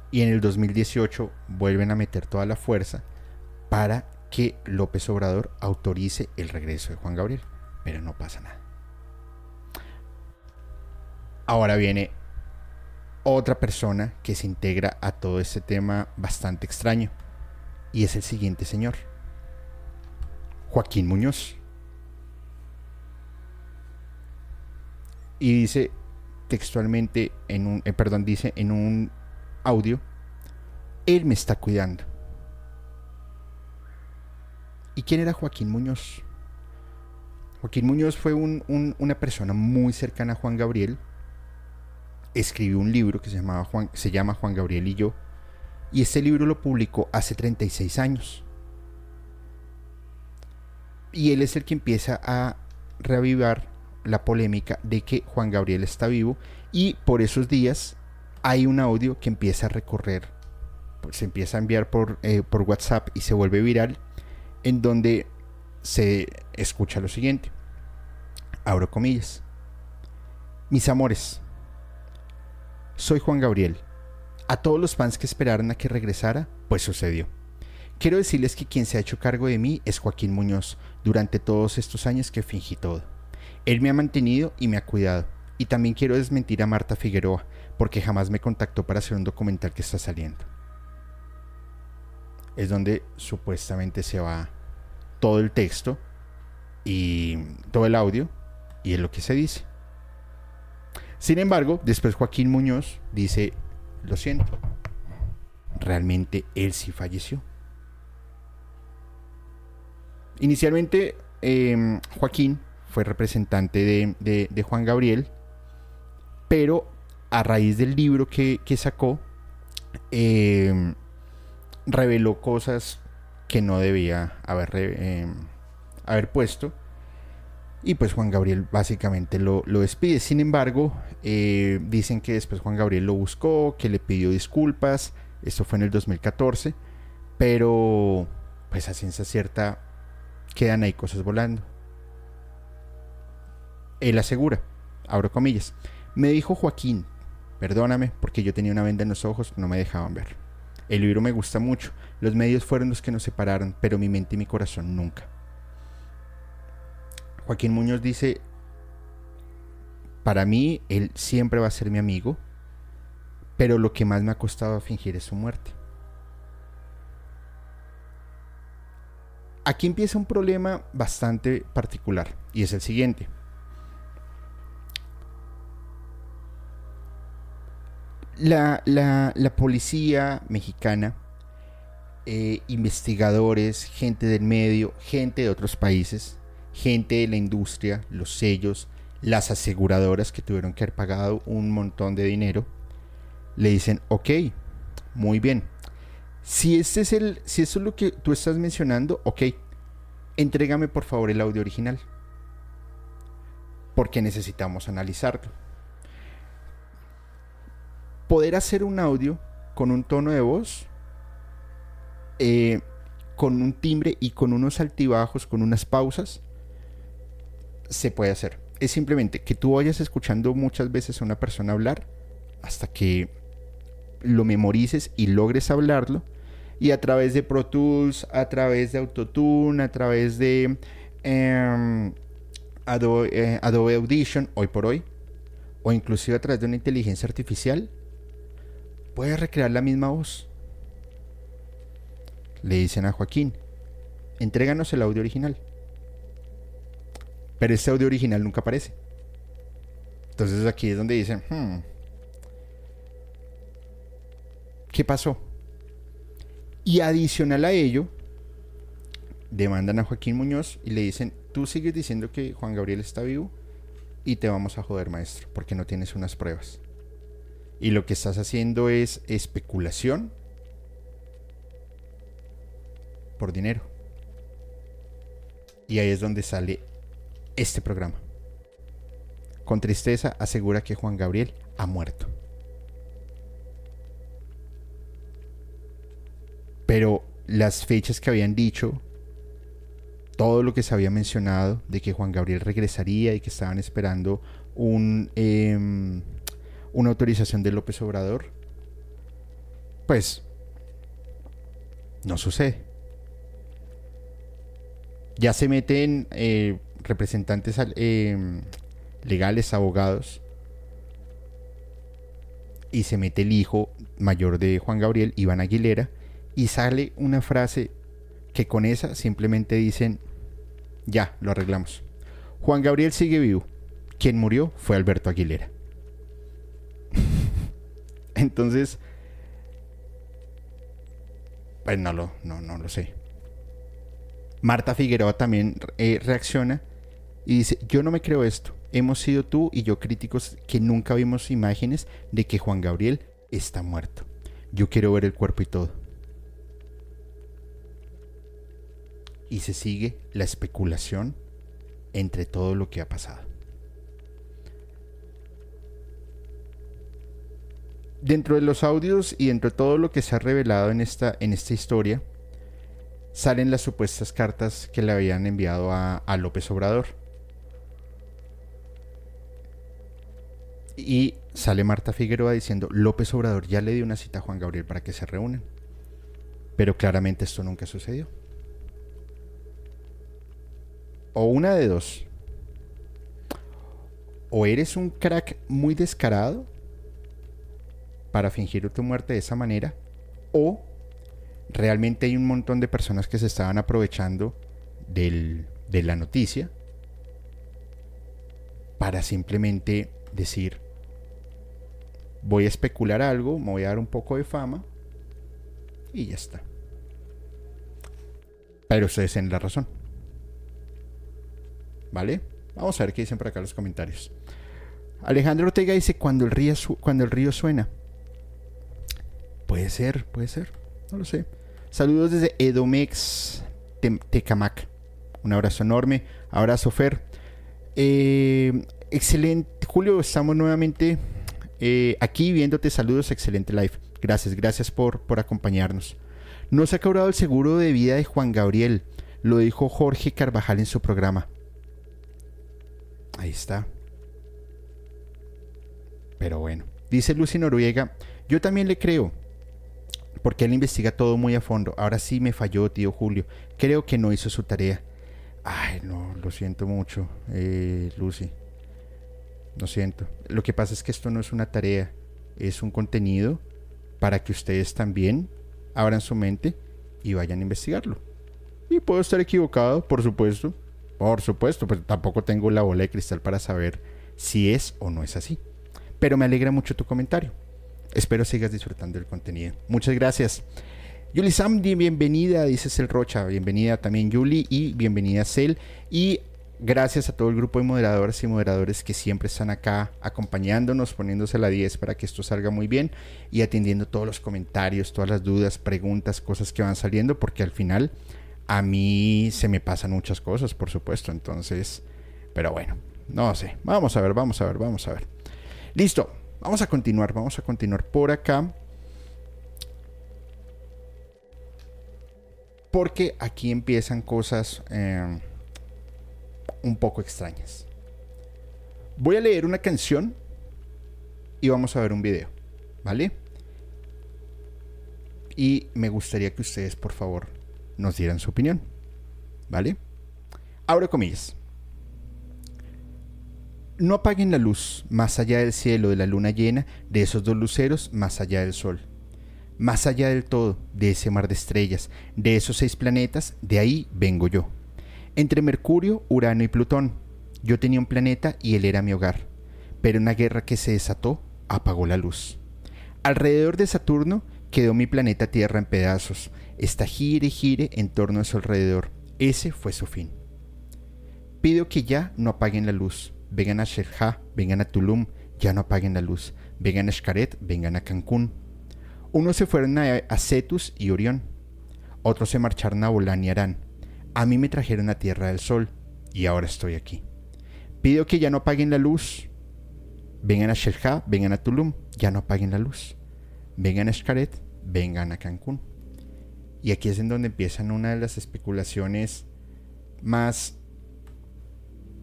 Y en el 2018 vuelven a meter toda la fuerza para que López Obrador autorice el regreso de Juan Gabriel. Pero no pasa nada. Ahora viene otra persona que se integra a todo este tema bastante extraño. Y es el siguiente señor. Joaquín Muñoz. Y dice textualmente en un, eh, perdón, dice en un audio, él me está cuidando. ¿Y quién era Joaquín Muñoz? Joaquín Muñoz fue una persona muy cercana a Juan Gabriel. Escribió un libro que se, llamaba Juan, se llama Juan Gabriel y yo. Y este libro lo publicó hace 36 años. Y él es el que empieza a reavivar la polémica de que Juan Gabriel está vivo. Y por esos días hay un audio que empieza a recorrer, se empieza a enviar por, eh, por WhatsApp y se vuelve viral en donde se escucha lo siguiente. Abro comillas. Mis amores, soy Juan Gabriel. A todos los fans que esperaron a que regresara, pues sucedió. Quiero decirles que quien se ha hecho cargo de mí es Joaquín Muñoz durante todos estos años que fingí todo. Él me ha mantenido y me ha cuidado. Y también quiero desmentir a Marta Figueroa, porque jamás me contactó para hacer un documental que está saliendo es donde supuestamente se va todo el texto y todo el audio y es lo que se dice. Sin embargo, después Joaquín Muñoz dice, lo siento, realmente él sí falleció. Inicialmente, em, Joaquín fue representante de, Juan Gabriel, pero a raíz del libro que, sacó, em, reveló cosas que no debía haber, eh, haber puesto. Y pues Juan Gabriel básicamente lo, despide. Sin embargo, eh, dicen que después Juan Gabriel lo buscó, que le pidió disculpas. Esto fue en el 2014. Pero pues a ciencia cierta quedan ahí cosas volando. Él asegura, abro comillas, me dijo Joaquín, perdóname porque yo tenía una venda en los ojos, no me dejaban ver. El libro me gusta mucho. Los medios fueron los que nos separaron, pero mi mente y mi corazón nunca. Joaquín Muñoz dice, para mí él siempre va a ser mi amigo, pero lo que más me ha costado fingir es su muerte. Aquí empieza un problema bastante particular y es el siguiente. La, la, policía mexicana, eh, investigadores, gente del medio, gente de otros países, gente de la industria, los sellos, las aseguradoras que tuvieron que haber pagado un montón de dinero, le dicen, ok, muy bien. Si este es el, si eso es lo que tú estás mencionando, ok, entrégame por favor el audio original. Porque necesitamos analizarlo poder hacer un audio con un tono de voz, eh, con un timbre y con unos altibajos, con unas pausas, se puede hacer. Es simplemente que tú vayas escuchando muchas veces a una persona hablar hasta que lo memorices y logres hablarlo. Y a través de Pro Tools, a través de Autotune, a través de em, Adobe, eh, Adobe Audition, hoy por hoy, o inclusive a través de una inteligencia artificial, puedes recrear la misma voz. Le dicen a Joaquín, entréganos el audio original. Pero ese audio original nunca aparece. Entonces aquí es donde dicen, hmm, ¿qué pasó? Y adicional a ello, demandan a Joaquín Muñoz y le dicen, tú sigues diciendo que Juan Gabriel está vivo y te vamos a joder, maestro, porque no tienes unas pruebas. Y lo que estás haciendo es especulación por dinero. Y ahí es donde sale este programa. Con tristeza asegura que Juan Gabriel ha muerto. Pero las fechas que habían dicho, todo lo que se había mencionado de que Juan Gabriel regresaría y que estaban esperando un, em, una autorización de López Obrador, pues no sucede ya se meten eh, representantes eh, legales, abogados, y se mete el hijo mayor de Juan Gabriel, Iván Aguilera, y sale una frase que con esa simplemente dicen, ya, lo arreglamos. Juan Gabriel sigue vivo. Quien murió fue Alberto Aguilera. Entonces, pues no lo, no, no lo sé. Marta Figueroa también eh, reacciona y dice, yo no me creo esto. Hemos sido tú y yo críticos que nunca vimos imágenes de que Juan Gabriel está muerto. Yo quiero ver el cuerpo y todo. Y se sigue la especulación entre todo lo que ha pasado. Dentro de los audios y dentro de todo lo que se ha revelado en esta, en esta historia, salen las supuestas cartas que le habían enviado a, López Obrador. Y sale Marta Figueroa diciendo, López Obrador ya le dio una cita a Juan Gabriel para que se reúnan. Pero claramente esto nunca sucedió. O una de dos. O eres un crack muy descarado para fingir tu muerte de esa manera. O realmente hay un montón de personas que se estaban aprovechando de la noticia para simplemente decir, voy a especular algo, me voy a dar un poco de fama y ya está. Pero ustedes tienen la razón. ¿Vale? Vamos a ver qué dicen por acá los comentarios. Alejandro Ortega dice, cuando el río, cuando el río suena. Puede ser, puede ser. No lo sé. Saludos desde Edomex Tecamac. Un abrazo enorme. Abrazo, Fer. Eh, excelente. Julio, estamos nuevamente eh, aquí viéndote. Saludos, excelente live. Gracias, gracias por, por acompañarnos. No se ha cobrado el seguro de vida de Juan Gabriel. Lo dijo Jorge Carvajal en su programa. Ahí está. Pero bueno. Dice Lucy Noruega. Yo también le creo porque él investiga todo muy a fondo. Ahora sí me falló, tío Julio. Creo que no hizo su tarea. Ay, no, lo siento mucho, eh, Lucy. Lo siento. Lo que pasa es que esto no es una tarea, es un contenido para que ustedes también abran su mente y vayan a investigarlo. Y puedo estar equivocado, por supuesto. Por supuesto, pero tampoco tengo la bola de cristal para saber si es o no es así. Pero me alegra mucho tu comentario. Espero sigas disfrutando del contenido. Muchas gracias. Yuli Samdi, bienvenida, dice Cel Rocha. Bienvenida también Yuli y bienvenida Cel. Y gracias a todo el grupo de moderadoras y moderadores que siempre están acá acompañándonos, poniéndose la 10 para que esto salga muy bien y atendiendo todos los comentarios, todas las dudas, preguntas, cosas que van saliendo, porque al final a mí se me pasan muchas cosas, por supuesto. Entonces, pero bueno, no sé. Vamos a ver, vamos a ver, vamos a ver. Listo. Vamos a continuar, vamos a continuar por acá. Porque aquí empiezan cosas eh, un poco extrañas. Voy a leer una canción y vamos a ver un video, ¿vale? Y me gustaría que ustedes, por favor, nos dieran su opinión, ¿vale? Abro comillas. No apaguen la luz más allá del cielo de la luna llena, de esos dos luceros más allá del sol. Más allá del todo, de ese mar de estrellas, de esos seis planetas, de ahí vengo yo. Entre Mercurio, Urano y Plutón, yo tenía un planeta y él era mi hogar. Pero una guerra que se desató apagó la luz. Alrededor de Saturno quedó mi planeta Tierra en pedazos. Esta gire y gire en torno a su alrededor. Ese fue su fin. Pido que ya no apaguen la luz. Vengan a Sherja, vengan a Tulum, ya no apaguen la luz. Vengan a Xcaret, vengan a Cancún. Unos se fueron a, Cetus y Orión. Otros se marcharon a Bolán y Arán. A mí me trajeron a Tierra del Sol y ahora estoy aquí. Pido que ya no apaguen la luz. Vengan a Sherja, vengan a Tulum, ya no apaguen la luz. Vengan a Xcaret, vengan a Cancún. Y aquí es en donde empiezan una de las especulaciones más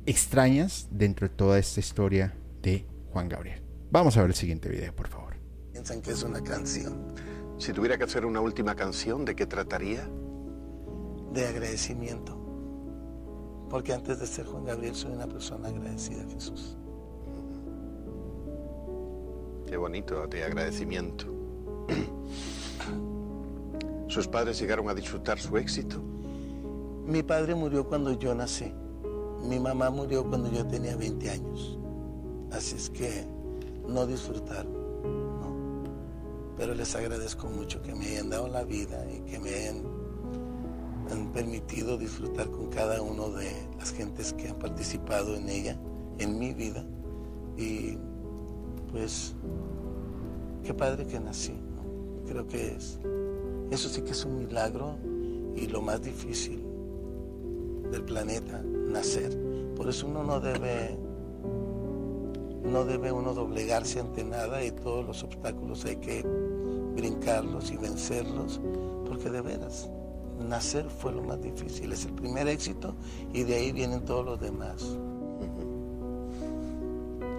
extrañas dentro de toda esta historia de Juan Gabriel. Vamos a ver el siguiente video, por favor. Piensan que es una canción. Si tuviera que hacer una última canción, ¿de qué trataría? De agradecimiento. Porque antes de ser Juan Gabriel soy una persona agradecida a Jesús. Qué bonito, de agradecimiento. ¿Sus padres llegaron a disfrutar su éxito? Mi padre murió cuando yo nací. Mi mamá murió cuando yo tenía 20 años. Así es que no disfrutaron. Pero les agradezco mucho que me hayan dado la vida y que me hayan, han permitido disfrutar con cada uno de las gentes que han participado en ella, en mi vida. Y pues, qué padre que nací. Creo que es eso sí que es un milagro y lo más difícil del planeta, nacer. Por eso uno no debe, no debe uno doblegarse ante nada y todos los obstáculos hay que brincarlos y vencerlos, porque de veras, nacer fue lo más difícil, es el primer éxito y de ahí vienen todos los demás.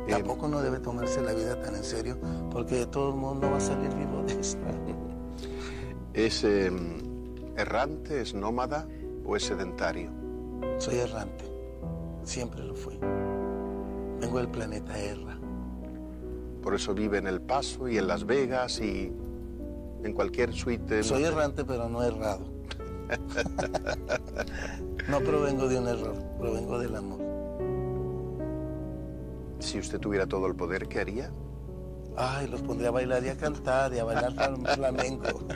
Tampoco no debe tomarse la vida tan en serio, porque de todo el mundo va a salir vivo de esto. ¿Es em, errante, es nómada o es sedentario? Soy errante, siempre lo fui. Vengo del planeta Erra. Por eso vive en El Paso y en Las Vegas y en cualquier suite. Soy errante, pero no errado. no provengo de un error, provengo del amor. Si usted tuviera todo el poder, ¿qué haría? Ay, los pondría a bailar y a cantar y a bailar flamenco.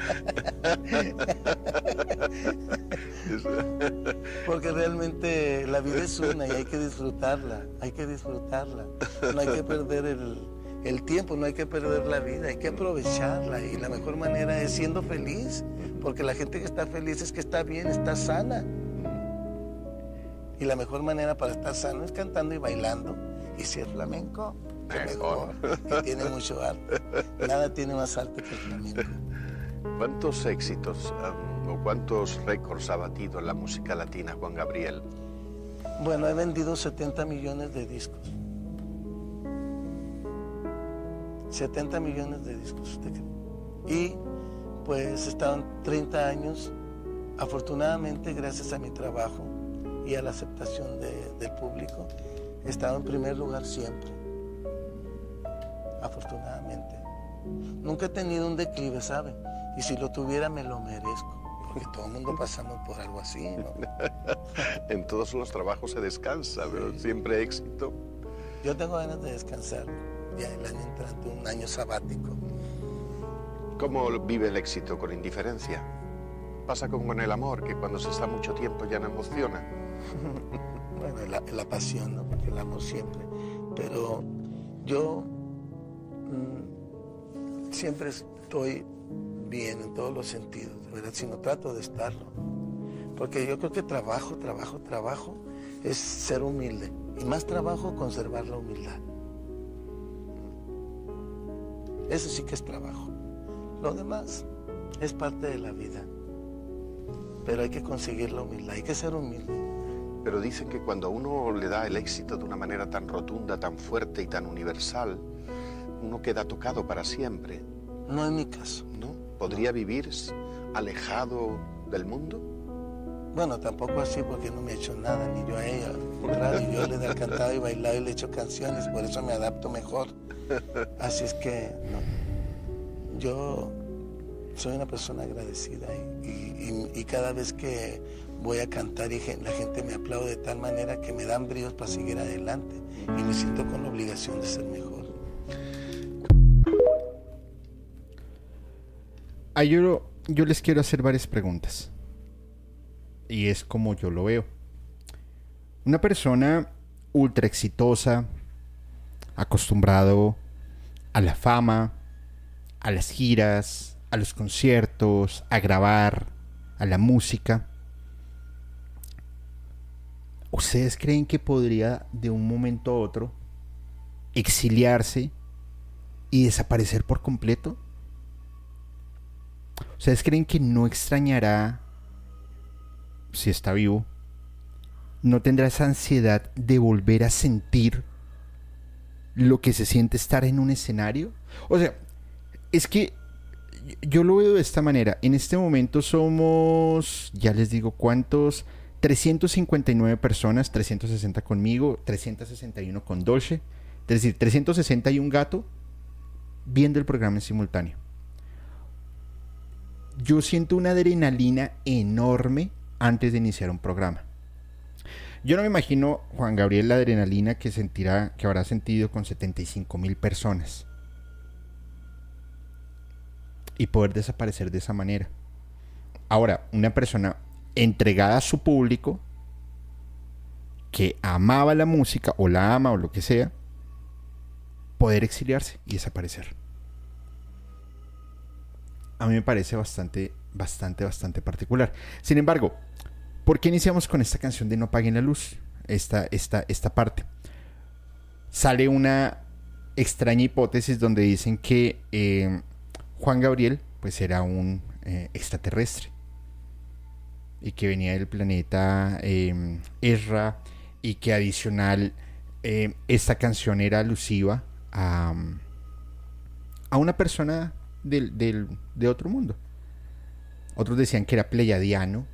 Porque realmente la vida es una y hay que disfrutarla, hay que disfrutarla. No hay que perder el, el tiempo, no hay que perder la vida, hay que aprovecharla. Y la mejor manera es siendo feliz, porque la gente que está feliz es que está bien, está sana. Y la mejor manera para estar sano es cantando y bailando. Y si es flamenco, mejor, tiene mucho arte. Nada tiene más arte que el flamenco. ¿Cuántos éxitos um, o cuántos récords ha batido en la música latina Juan Gabriel? Bueno, he vendido 70 millones de discos. 70 millones de discos, ¿usted cree? Y pues estaban 30 años, afortunadamente gracias a mi trabajo y a la aceptación del público, he estado en primer lugar siempre afortunadamente. Nunca he tenido un declive, ¿sabe? Y si lo tuviera me lo merezco, porque todo el mundo pasamos por algo así, ¿no? en todos los trabajos se descansa, pero siempre éxito. Yo tengo ganas de descansar, ya el año entrante, un año sabático. ¿Cómo vive el éxito? ¿Con indiferencia? Pasa como con el amor, que cuando se está mucho tiempo ya no emociona. bueno, la, la pasión, ¿no? Porque el amor siempre. Pero yo siempre estoy bien en todos los sentidos, verdad, sino trato de estarlo. Porque yo creo que trabajo, trabajo, trabajo es ser humilde. Y más trabajo conservar la humildad. Eso sí que es trabajo. Lo demás es parte de la vida. Pero hay que conseguir la humildad, hay que ser humilde. Pero dicen que cuando a uno le da el éxito de una manera tan rotunda, tan fuerte y tan universal, uno queda tocado para siempre. No es mi caso. ¿No? ¿Podría vivir alejado del mundo? Bueno, tampoco así porque no me he hecho nada, ni yo a ella. Claro, yo le he cantado y bailado y le he hecho canciones, por eso me adapto mejor. Así es que, no. Yo soy una persona agradecida y, cada vez que voy a cantar y la gente me aplaude de tal manera que me dan bríos para seguir adelante y me siento con la obligación de ser mejor. Yo, yo les quiero hacer varias preguntas. y es como yo lo veo. Una persona ultra exitosa, acostumbrado a la fama, a las giras, a los conciertos, a grabar, a la música. ¿Ustedes creen que podría de un momento a otro exiliarse y desaparecer por completo? ¿Ustedes creen que no extrañará si está vivo? ¿No tendrá esa ansiedad de volver a sentir lo que se siente estar en un escenario? O sea, es que yo lo veo de esta manera. En este momento somos, ya les digo cuántos, 359 personas, 360 conmigo, 361 con Dolce. Es decir, 361 gato viendo el programa en simultáneo. Yo siento una adrenalina enorme antes de iniciar un programa. Yo no me imagino, Juan Gabriel, la adrenalina que sentirá, que habrá sentido con 75 mil personas. Y poder desaparecer de esa manera. Ahora, una persona entregada a su público, que amaba la música, o la ama, o lo que sea, poder exiliarse y desaparecer. A mí me parece bastante, bastante, bastante particular. Sin embargo, ¿por qué iniciamos con esta canción de No paguen la luz? Esta, esta, esta parte. Sale una extraña hipótesis donde dicen que eh, Juan Gabriel pues era un eh, extraterrestre y que venía del planeta eh, Erra y que adicional esta canción era alusiva a, una persona del, de otro mundo. Otros decían que era pleiadiano.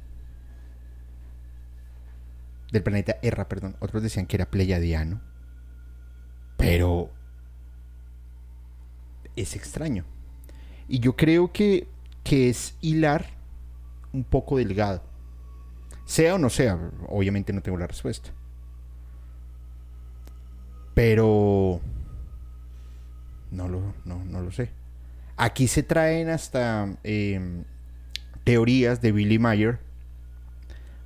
Del planeta Erra, perdón. Otros decían que era pleiadiano. Pero es extraño. Y yo creo que, que es hilar un poco delgado. Sea o no sea, obviamente no tengo la respuesta. Pero no lo, no, lo sé. Aquí se traen hasta em, teorías de Billy Mayer,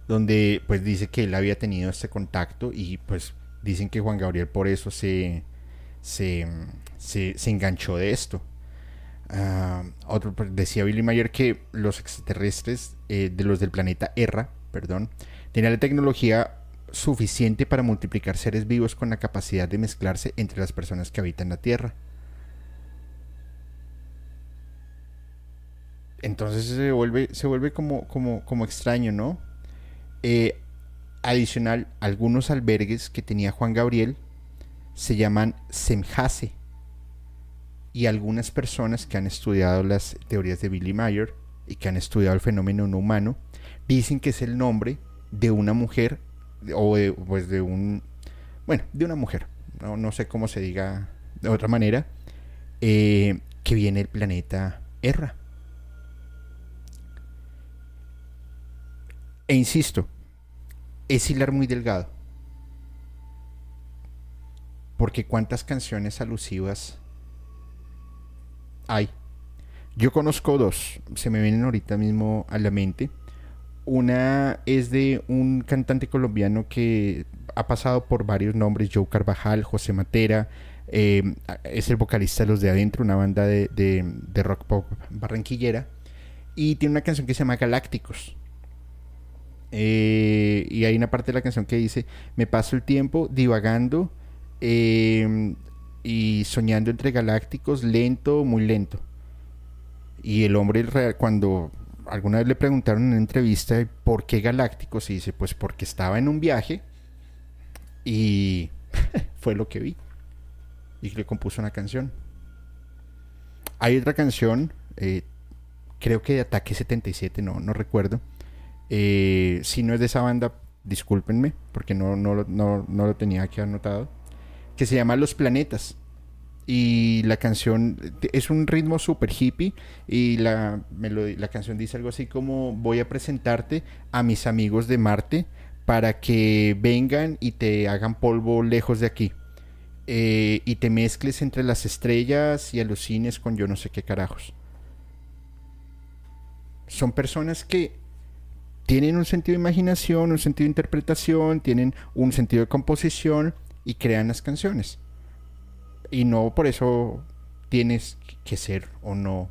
donde pues dice que él había tenido este contacto y pues dicen que Juan Gabriel por eso se, se, se, enganchó de esto. Ah, otro, pues, decía Billy Mayer que los extraterrestres eh, de los del planeta Erra, perdón, tenían la tecnología suficiente para multiplicar seres vivos con la capacidad de mezclarse entre las personas que habitan la Tierra. Entonces se vuelve, se vuelve como, como, como extraño, ¿no? Eh, adicional, algunos albergues que tenía Juan Gabriel se llaman Semjase. Y algunas personas que han estudiado las teorías de Billy Mayer y que han estudiado el fenómeno no humano dicen que es el nombre de una mujer o de, pues de un bueno de una mujer no, sé cómo se diga de otra manera eh, que viene el planeta Erra E insisto, es hilar muy delgado. Porque cuántas canciones alusivas hay. Yo conozco dos, se me vienen ahorita mismo a la mente. Una es de un cantante colombiano que ha pasado por varios nombres, Joe Carvajal, José Matera, eh, es el vocalista de Los de Adentro, una banda de rock pop barranquillera, y tiene una canción que se llama Galácticos. Eh, y hay una parte de la canción que dice, me paso el tiempo divagando em, y soñando entre galácticos, lento, muy lento. Y el hombre, cuando alguna vez le preguntaron en una entrevista por qué galácticos, y dice, pues porque estaba en un viaje y fue lo que vi. Y le compuso una canción. Hay otra canción, eh, creo que de Ataque 77, no, no recuerdo eh, si no es de esa banda, discúlpenme, porque no, no, no, no lo tenía aquí anotado. Que se llama Los Planetas. Y la canción es un ritmo super hippie. Y la, la canción dice algo así como: Voy a presentarte a mis amigos de Marte para que vengan y te hagan polvo lejos de aquí. Eh, y te mezcles entre las estrellas y alucines con yo no sé qué carajos. Son personas que tienen un sentido de imaginación, un sentido de interpretación, tienen un sentido de composición y crean las canciones. Y no por eso tienes que ser o no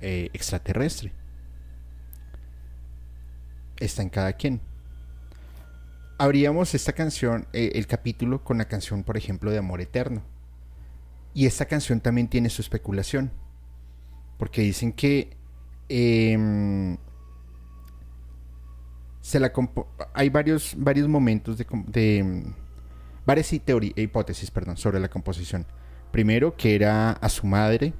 eh, extraterrestre. Está en cada quien. Abríamos esta canción, eh, el capítulo con la canción, por ejemplo, de Amor Eterno. Y esta canción también tiene su especulación. Porque dicen que em, hay varios, varios momentos de, varias hipótesis perdón, sobre la composición. Primero que era a su madre,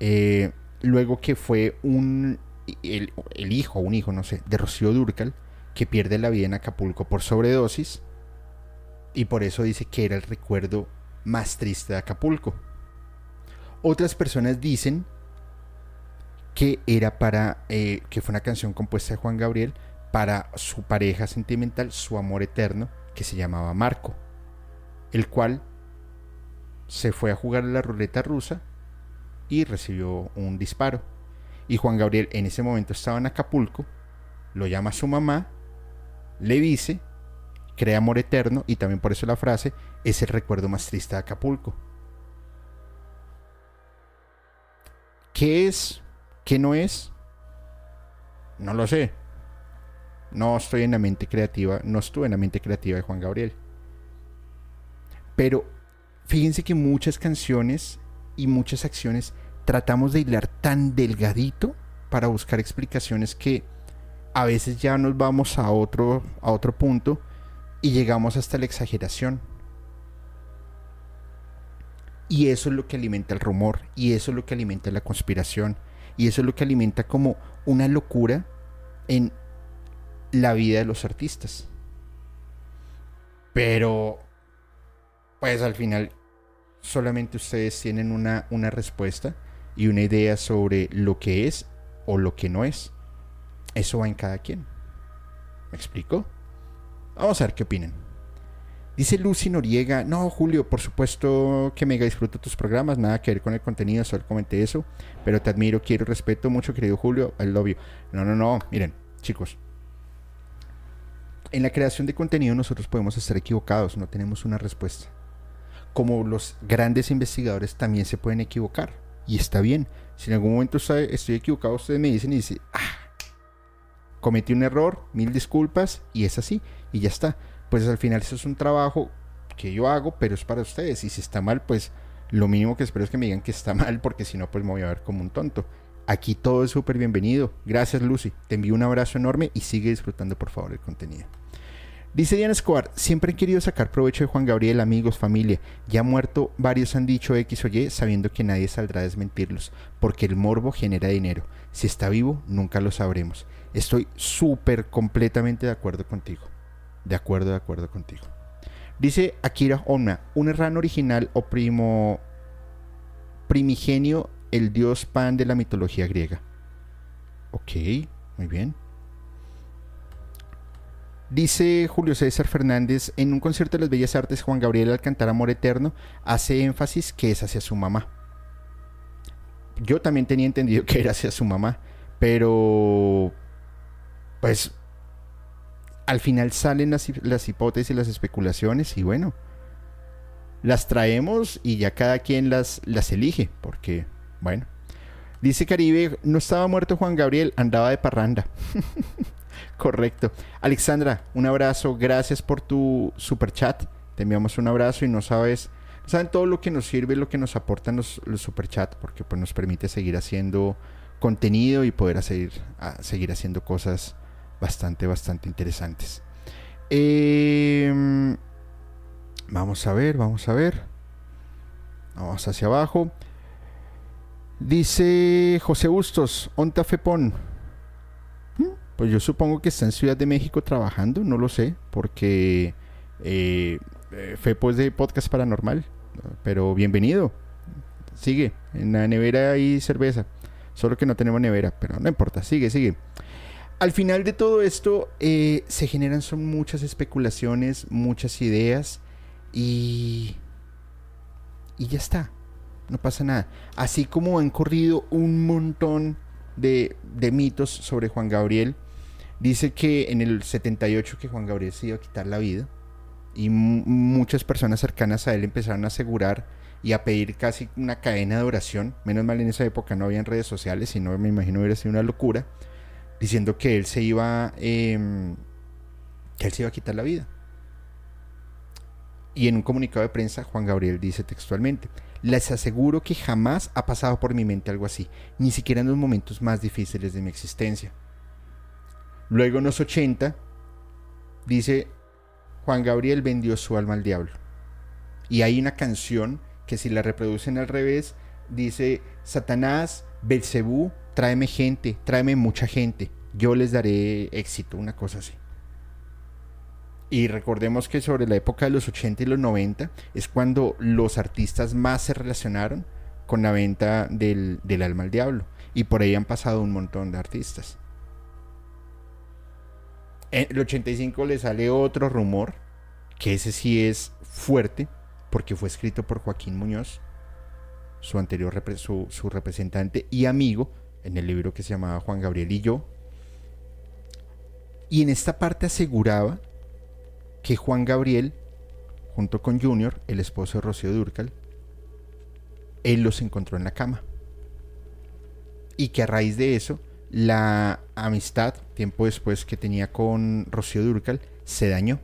eh, luego que fue un el, el, hijo, un hijo, no sé, de Rocío Durcal, que pierde la vida en Acapulco por sobredosis, y por eso dice que era el recuerdo más triste de Acapulco. Otras personas dicen que era para, eh, que fue una canción compuesta de Juan Gabriel para su pareja sentimental, su amor eterno, que se llamaba Marco, el cual se fue a jugar a la ruleta rusa y recibió un disparo. Y Juan Gabriel en ese momento estaba en Acapulco, lo llama a su mamá, le dice, crea amor eterno y también por eso la frase es el recuerdo más triste de Acapulco. ¿Qué es? ¿Qué no es? No lo sé. No estoy en la mente creativa, no estuve en la mente creativa de Juan Gabriel. Pero fíjense que muchas canciones y muchas acciones tratamos de hilar tan delgadito para buscar explicaciones que a veces ya nos vamos a otro, a otro punto y llegamos hasta la exageración. Y eso es lo que alimenta el rumor, y eso es lo que alimenta la conspiración, y eso es lo que alimenta como una locura en la vida de los artistas. Pero, pues al final, solamente ustedes tienen una, una respuesta y una idea sobre lo que es o lo que no es. Eso va en cada quien. ¿Me explico? Vamos a ver qué opinan. Dice Lucy Noriega, no, Julio, por supuesto que mega disfruto tus programas, nada que ver con el contenido, solo comenté eso, pero te admiro, quiero, respeto mucho, querido Julio, el love No, no, no, miren, chicos, en la creación de contenido nosotros podemos estar equivocados, no tenemos una respuesta. Como los grandes investigadores también se pueden equivocar, y está bien. Si en algún momento estoy equivocado, ustedes me dicen y dicen, ah, cometí un error, mil disculpas y es así y ya está. Pues al final eso es un trabajo que yo hago, pero es para ustedes y si está mal, pues lo mínimo que espero es que me digan que está mal porque si no, pues me voy a ver como un tonto. Aquí todo es súper bienvenido. Gracias Lucy. Te envío un abrazo enorme y sigue disfrutando por favor el contenido. Dice Diana Escobar, siempre he querido sacar provecho de Juan Gabriel, amigos, familia. Ya muerto, varios han dicho X o Y sabiendo que nadie saldrá a desmentirlos, porque el morbo genera dinero. Si está vivo, nunca lo sabremos. Estoy súper completamente de acuerdo contigo. De acuerdo, de acuerdo contigo. Dice Akira Onna, un errano original o primo primigenio, el dios pan de la mitología griega. Ok, muy bien. Dice Julio César Fernández, en un concierto de las Bellas Artes, Juan Gabriel al cantar Amor Eterno hace énfasis que es hacia su mamá. Yo también tenía entendido que era hacia su mamá, pero pues al final salen las, hipótesis, las especulaciones y bueno, las traemos y ya cada quien las, las elige, porque bueno. Dice Caribe, no estaba muerto Juan Gabriel, andaba de parranda. Correcto. Alexandra, un abrazo, gracias por tu super chat. Te enviamos un abrazo y no sabes, saben todo lo que nos sirve, lo que nos aportan los, los super chat, porque pues nos permite seguir haciendo contenido y poder a seguir haciendo cosas bastante, bastante interesantes. Em, vamos a ver, vamos a ver. Vamos hacia abajo. Dice José Bustos, Onta Fepón. ¿Mm? Pues yo supongo que está en Ciudad de México trabajando, no lo sé, porque eh, eh, Fepo es de podcast paranormal. Pero bienvenido. Sigue, en la nevera hay cerveza. Solo que no tenemos nevera, pero no importa, sigue, sigue al final de todo esto eh, se generan son muchas especulaciones, muchas ideas y y ya está, no pasa nada. Así como han corrido un montón de, de mitos sobre Juan Gabriel. Dice que en el 78 que Juan Gabriel se iba a quitar la vida y muchas personas cercanas a él empezaron a asegurar y a pedir casi una cadena de oración. Menos mal en esa época no habían redes sociales, sino me imagino hubiera sido una locura, diciendo que él se iba, em, que él se iba a quitar la vida. Y en un comunicado de prensa, Juan Gabriel dice textualmente, les aseguro que jamás ha pasado por mi mente algo así, ni siquiera en los momentos más difíciles de mi existencia. Luego en los 80, dice, Juan Gabriel vendió su alma al diablo. Y hay una canción que si la reproducen al revés, dice, Satanás, Belcebú, tráeme gente, tráeme mucha gente, yo les daré éxito, una cosa así. Y recordemos que sobre la época de los 80 y los 90 es cuando los artistas más se relacionaron con la venta del, alma al diablo. Y por ahí han pasado un montón de artistas. En el 85 le sale otro rumor, que ese sí es fuerte, porque fue escrito por Joaquín Muñoz, su anterior su, su representante y amigo, en el libro que se llamaba Juan Gabriel y yo. Y en esta parte aseguraba que Juan Gabriel, junto con Junior, el esposo de Rocío Durcal, él los encontró en la cama. Y que a raíz de eso, la amistad, tiempo después que tenía con Rocío Durcal, se dañó.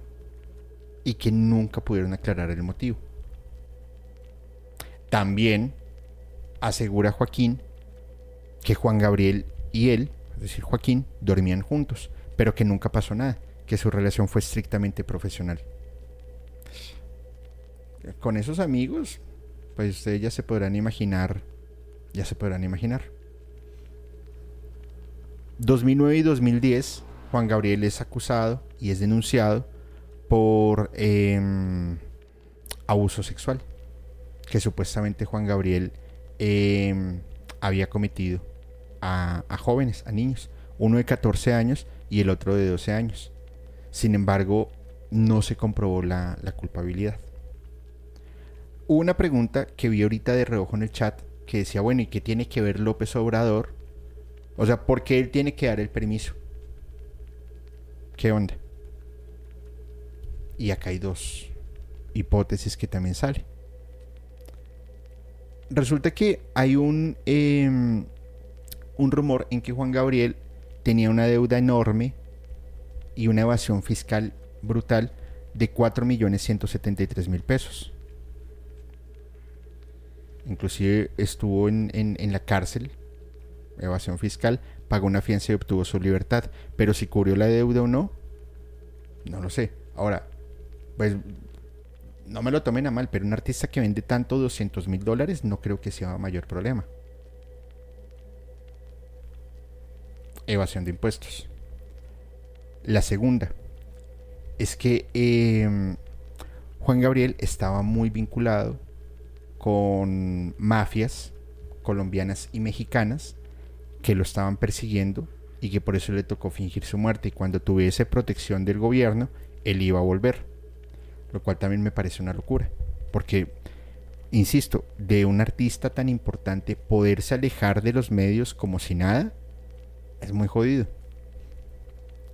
Y que nunca pudieron aclarar el motivo. También asegura Joaquín que Juan Gabriel y él, es decir, Joaquín, dormían juntos, pero que nunca pasó nada que su relación fue estrictamente profesional. Con esos amigos, pues ustedes ya se podrán imaginar, ya se podrán imaginar. 2009 y 2010, Juan Gabriel es acusado y es denunciado por em, abuso sexual, que supuestamente Juan Gabriel em, había cometido a, jóvenes, a niños, uno de 14 años y el otro de 12 años. Sin embargo, no se comprobó la, culpabilidad. Hubo una pregunta que vi ahorita de reojo en el chat que decía, bueno, ¿y qué tiene que ver López Obrador? O sea, ¿por qué él tiene que dar el permiso? ¿Qué onda? Y acá hay dos hipótesis que también salen. Resulta que hay un, em, un rumor en que Juan Gabriel tenía una deuda enorme y una evasión fiscal brutal de 4.173.000 pesos. Inclusive estuvo en, la cárcel, evasión fiscal, pagó una fianza y obtuvo su libertad. Pero si cubrió la deuda o no, no lo sé. Ahora, pues no me lo tomen a mal, pero un artista que vende tanto 200 mil dólares no creo que sea mayor problema. Evasión de impuestos. La segunda es que em, Juan Gabriel estaba muy vinculado con mafias colombianas y mexicanas que lo estaban persiguiendo y que por eso le tocó fingir su muerte y cuando tuviese protección del gobierno él iba a volver lo cual también me parece una locura porque insisto de un artista tan importante poderse alejar de los medios como si nada es muy jodido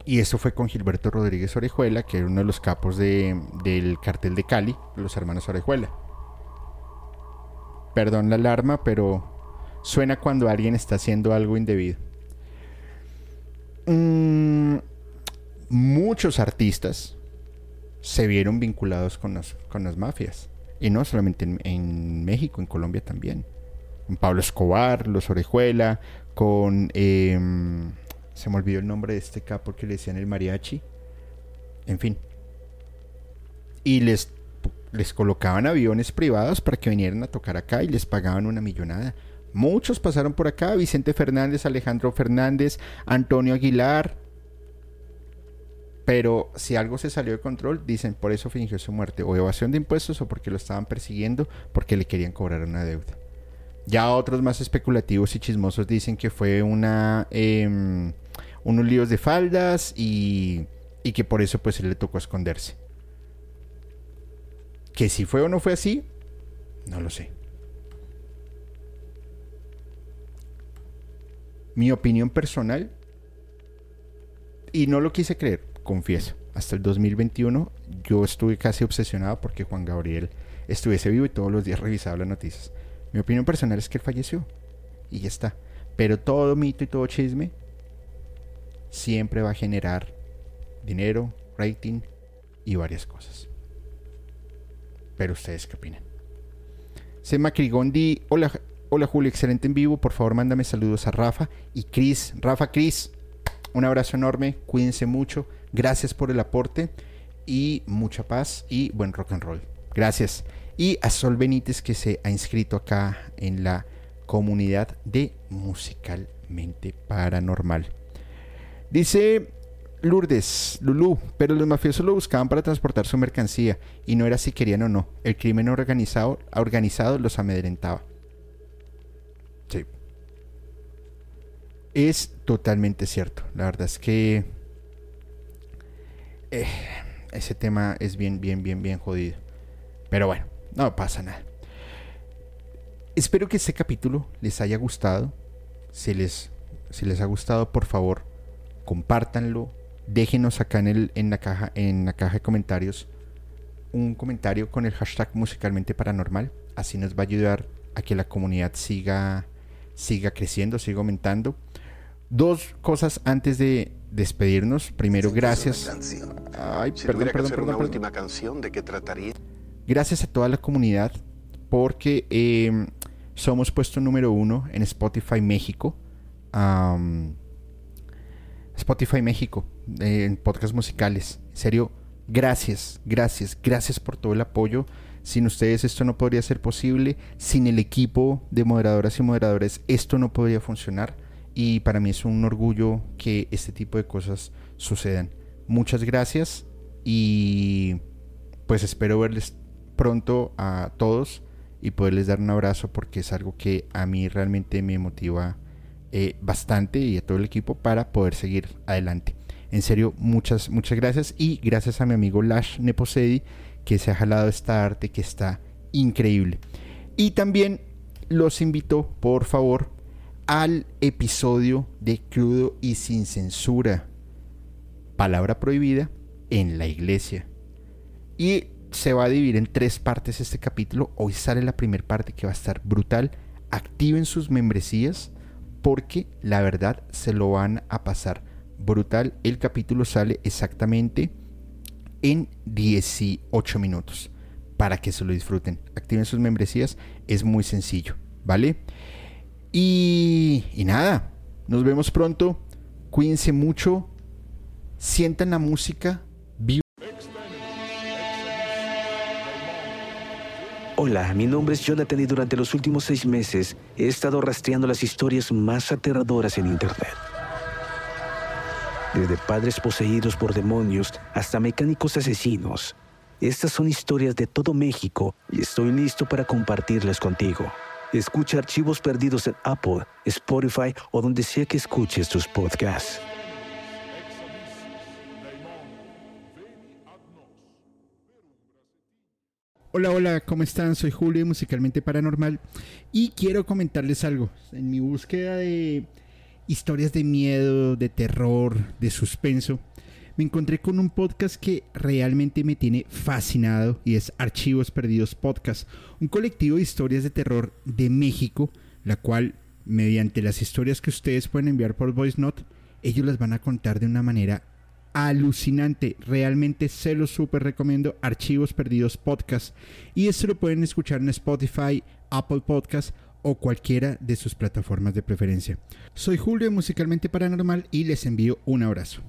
y eso fue con Gilberto Rodríguez Orejuela, que era uno de los capos del cartel de Cali, los hermanos Orejuela. Perdón la alarma, pero suena cuando alguien está haciendo algo indebido. Mm, muchos artistas se vieron vinculados con, con las mafias. Y no solamente en, México, en Colombia también. Con Pablo Escobar, los Orejuela, con... Em, se me olvidó el nombre de este capo que le decían el mariachi. En fin. Y les, les colocaban aviones privados para que vinieran a tocar acá y les pagaban una millonada. Muchos pasaron por acá, Vicente Fernández, Alejandro Fernández, Antonio Aguilar. Pero si algo se salió de control, dicen por eso fingió su muerte, o evasión de impuestos, o porque lo estaban persiguiendo, porque le querían cobrar una deuda. Ya otros más especulativos y chismosos dicen que fue una em, unos líos de faldas y, y que por eso pues le tocó esconderse. Que si fue o no fue así, no lo sé. Mi opinión personal, y no lo quise creer, confieso. Hasta el 2021 yo estuve casi obsesionado porque Juan Gabriel estuviese vivo y todos los días revisaba las noticias. Mi opinión personal es que él falleció. Y ya está. Pero todo mito y todo chisme siempre va a generar dinero, rating y varias cosas. Pero ustedes qué opinan. Sema Crigondi, hola, hola Julio, excelente en vivo. Por favor, mándame saludos a Rafa y Chris. Rafa, Chris, un abrazo enorme, cuídense mucho. Gracias por el aporte y mucha paz y buen rock and roll. Gracias. Y a Sol Benítez que se ha inscrito acá en la comunidad de Musicalmente Paranormal. Dice Lourdes, Lulú, pero los mafiosos lo buscaban para transportar su mercancía y no era si querían o no. El crimen organizado, organizado los amedrentaba. Sí. Es totalmente cierto. La verdad es que eh, ese tema es bien, bien, bien, bien jodido. Pero bueno, no pasa nada. Espero que este capítulo les haya gustado. Si les, si les ha gustado, por favor, compártanlo. Déjenos acá en, el, en, la caja, en la caja de comentarios un comentario con el hashtag musicalmente paranormal. Así nos va a ayudar a que la comunidad siga, siga creciendo, siga aumentando. Dos cosas antes de despedirnos. Primero, gracias. Ay, si perdón, perdón, perdón, una última canción, ¿de qué trataría? Gracias a toda la comunidad porque eh, somos puesto número uno en Spotify México. Spotify México, eh, en podcast musicales. En serio, gracias, gracias, gracias por todo el apoyo. Sin ustedes esto no podría ser posible. Sin el equipo de moderadoras y moderadores esto no podría funcionar. Y para mí es un orgullo que este tipo de cosas sucedan. Muchas gracias y pues espero verles pronto a todos y poderles dar un abrazo porque es algo que a mí realmente me motiva eh, bastante y a todo el equipo para poder seguir adelante. En serio, muchas, muchas gracias y gracias a mi amigo Lash Neposedi que se ha jalado esta arte que está increíble. Y también los invito, por favor, al episodio de Crudo y sin censura. Palabra prohibida en la iglesia. Y se va a dividir en tres partes este capítulo. Hoy sale la primera parte que va a estar brutal. Activen sus membresías porque la verdad se lo van a pasar brutal. El capítulo sale exactamente en 18 minutos para que se lo disfruten. Activen sus membresías, es muy sencillo, ¿vale? Y, nada, nos vemos pronto. Cuídense mucho, sientan la música, Hola, mi nombre es Jonathan y durante los últimos seis meses he estado rastreando las historias más aterradoras en Internet. Desde padres poseídos por demonios hasta mecánicos asesinos. Estas son historias de todo México y estoy listo para compartirlas contigo. Escucha archivos perdidos en Apple, Spotify o donde sea que escuches tus podcasts. Hola, hola, ¿cómo están? Soy Julio, musicalmente paranormal, y quiero comentarles algo. En mi búsqueda de historias de miedo, de terror, de suspenso, me encontré con un podcast que realmente me tiene fascinado y es Archivos Perdidos Podcast, un colectivo de historias de terror de México, la cual, mediante las historias que ustedes pueden enviar por Voice Note, ellos las van a contar de una manera alucinante. Realmente se lo súper recomiendo. Archivos Perdidos Podcast. Y esto lo pueden escuchar en Spotify, Apple Podcast o cualquiera de sus plataformas de preferencia. Soy Julio Musicalmente Paranormal y les envío un abrazo.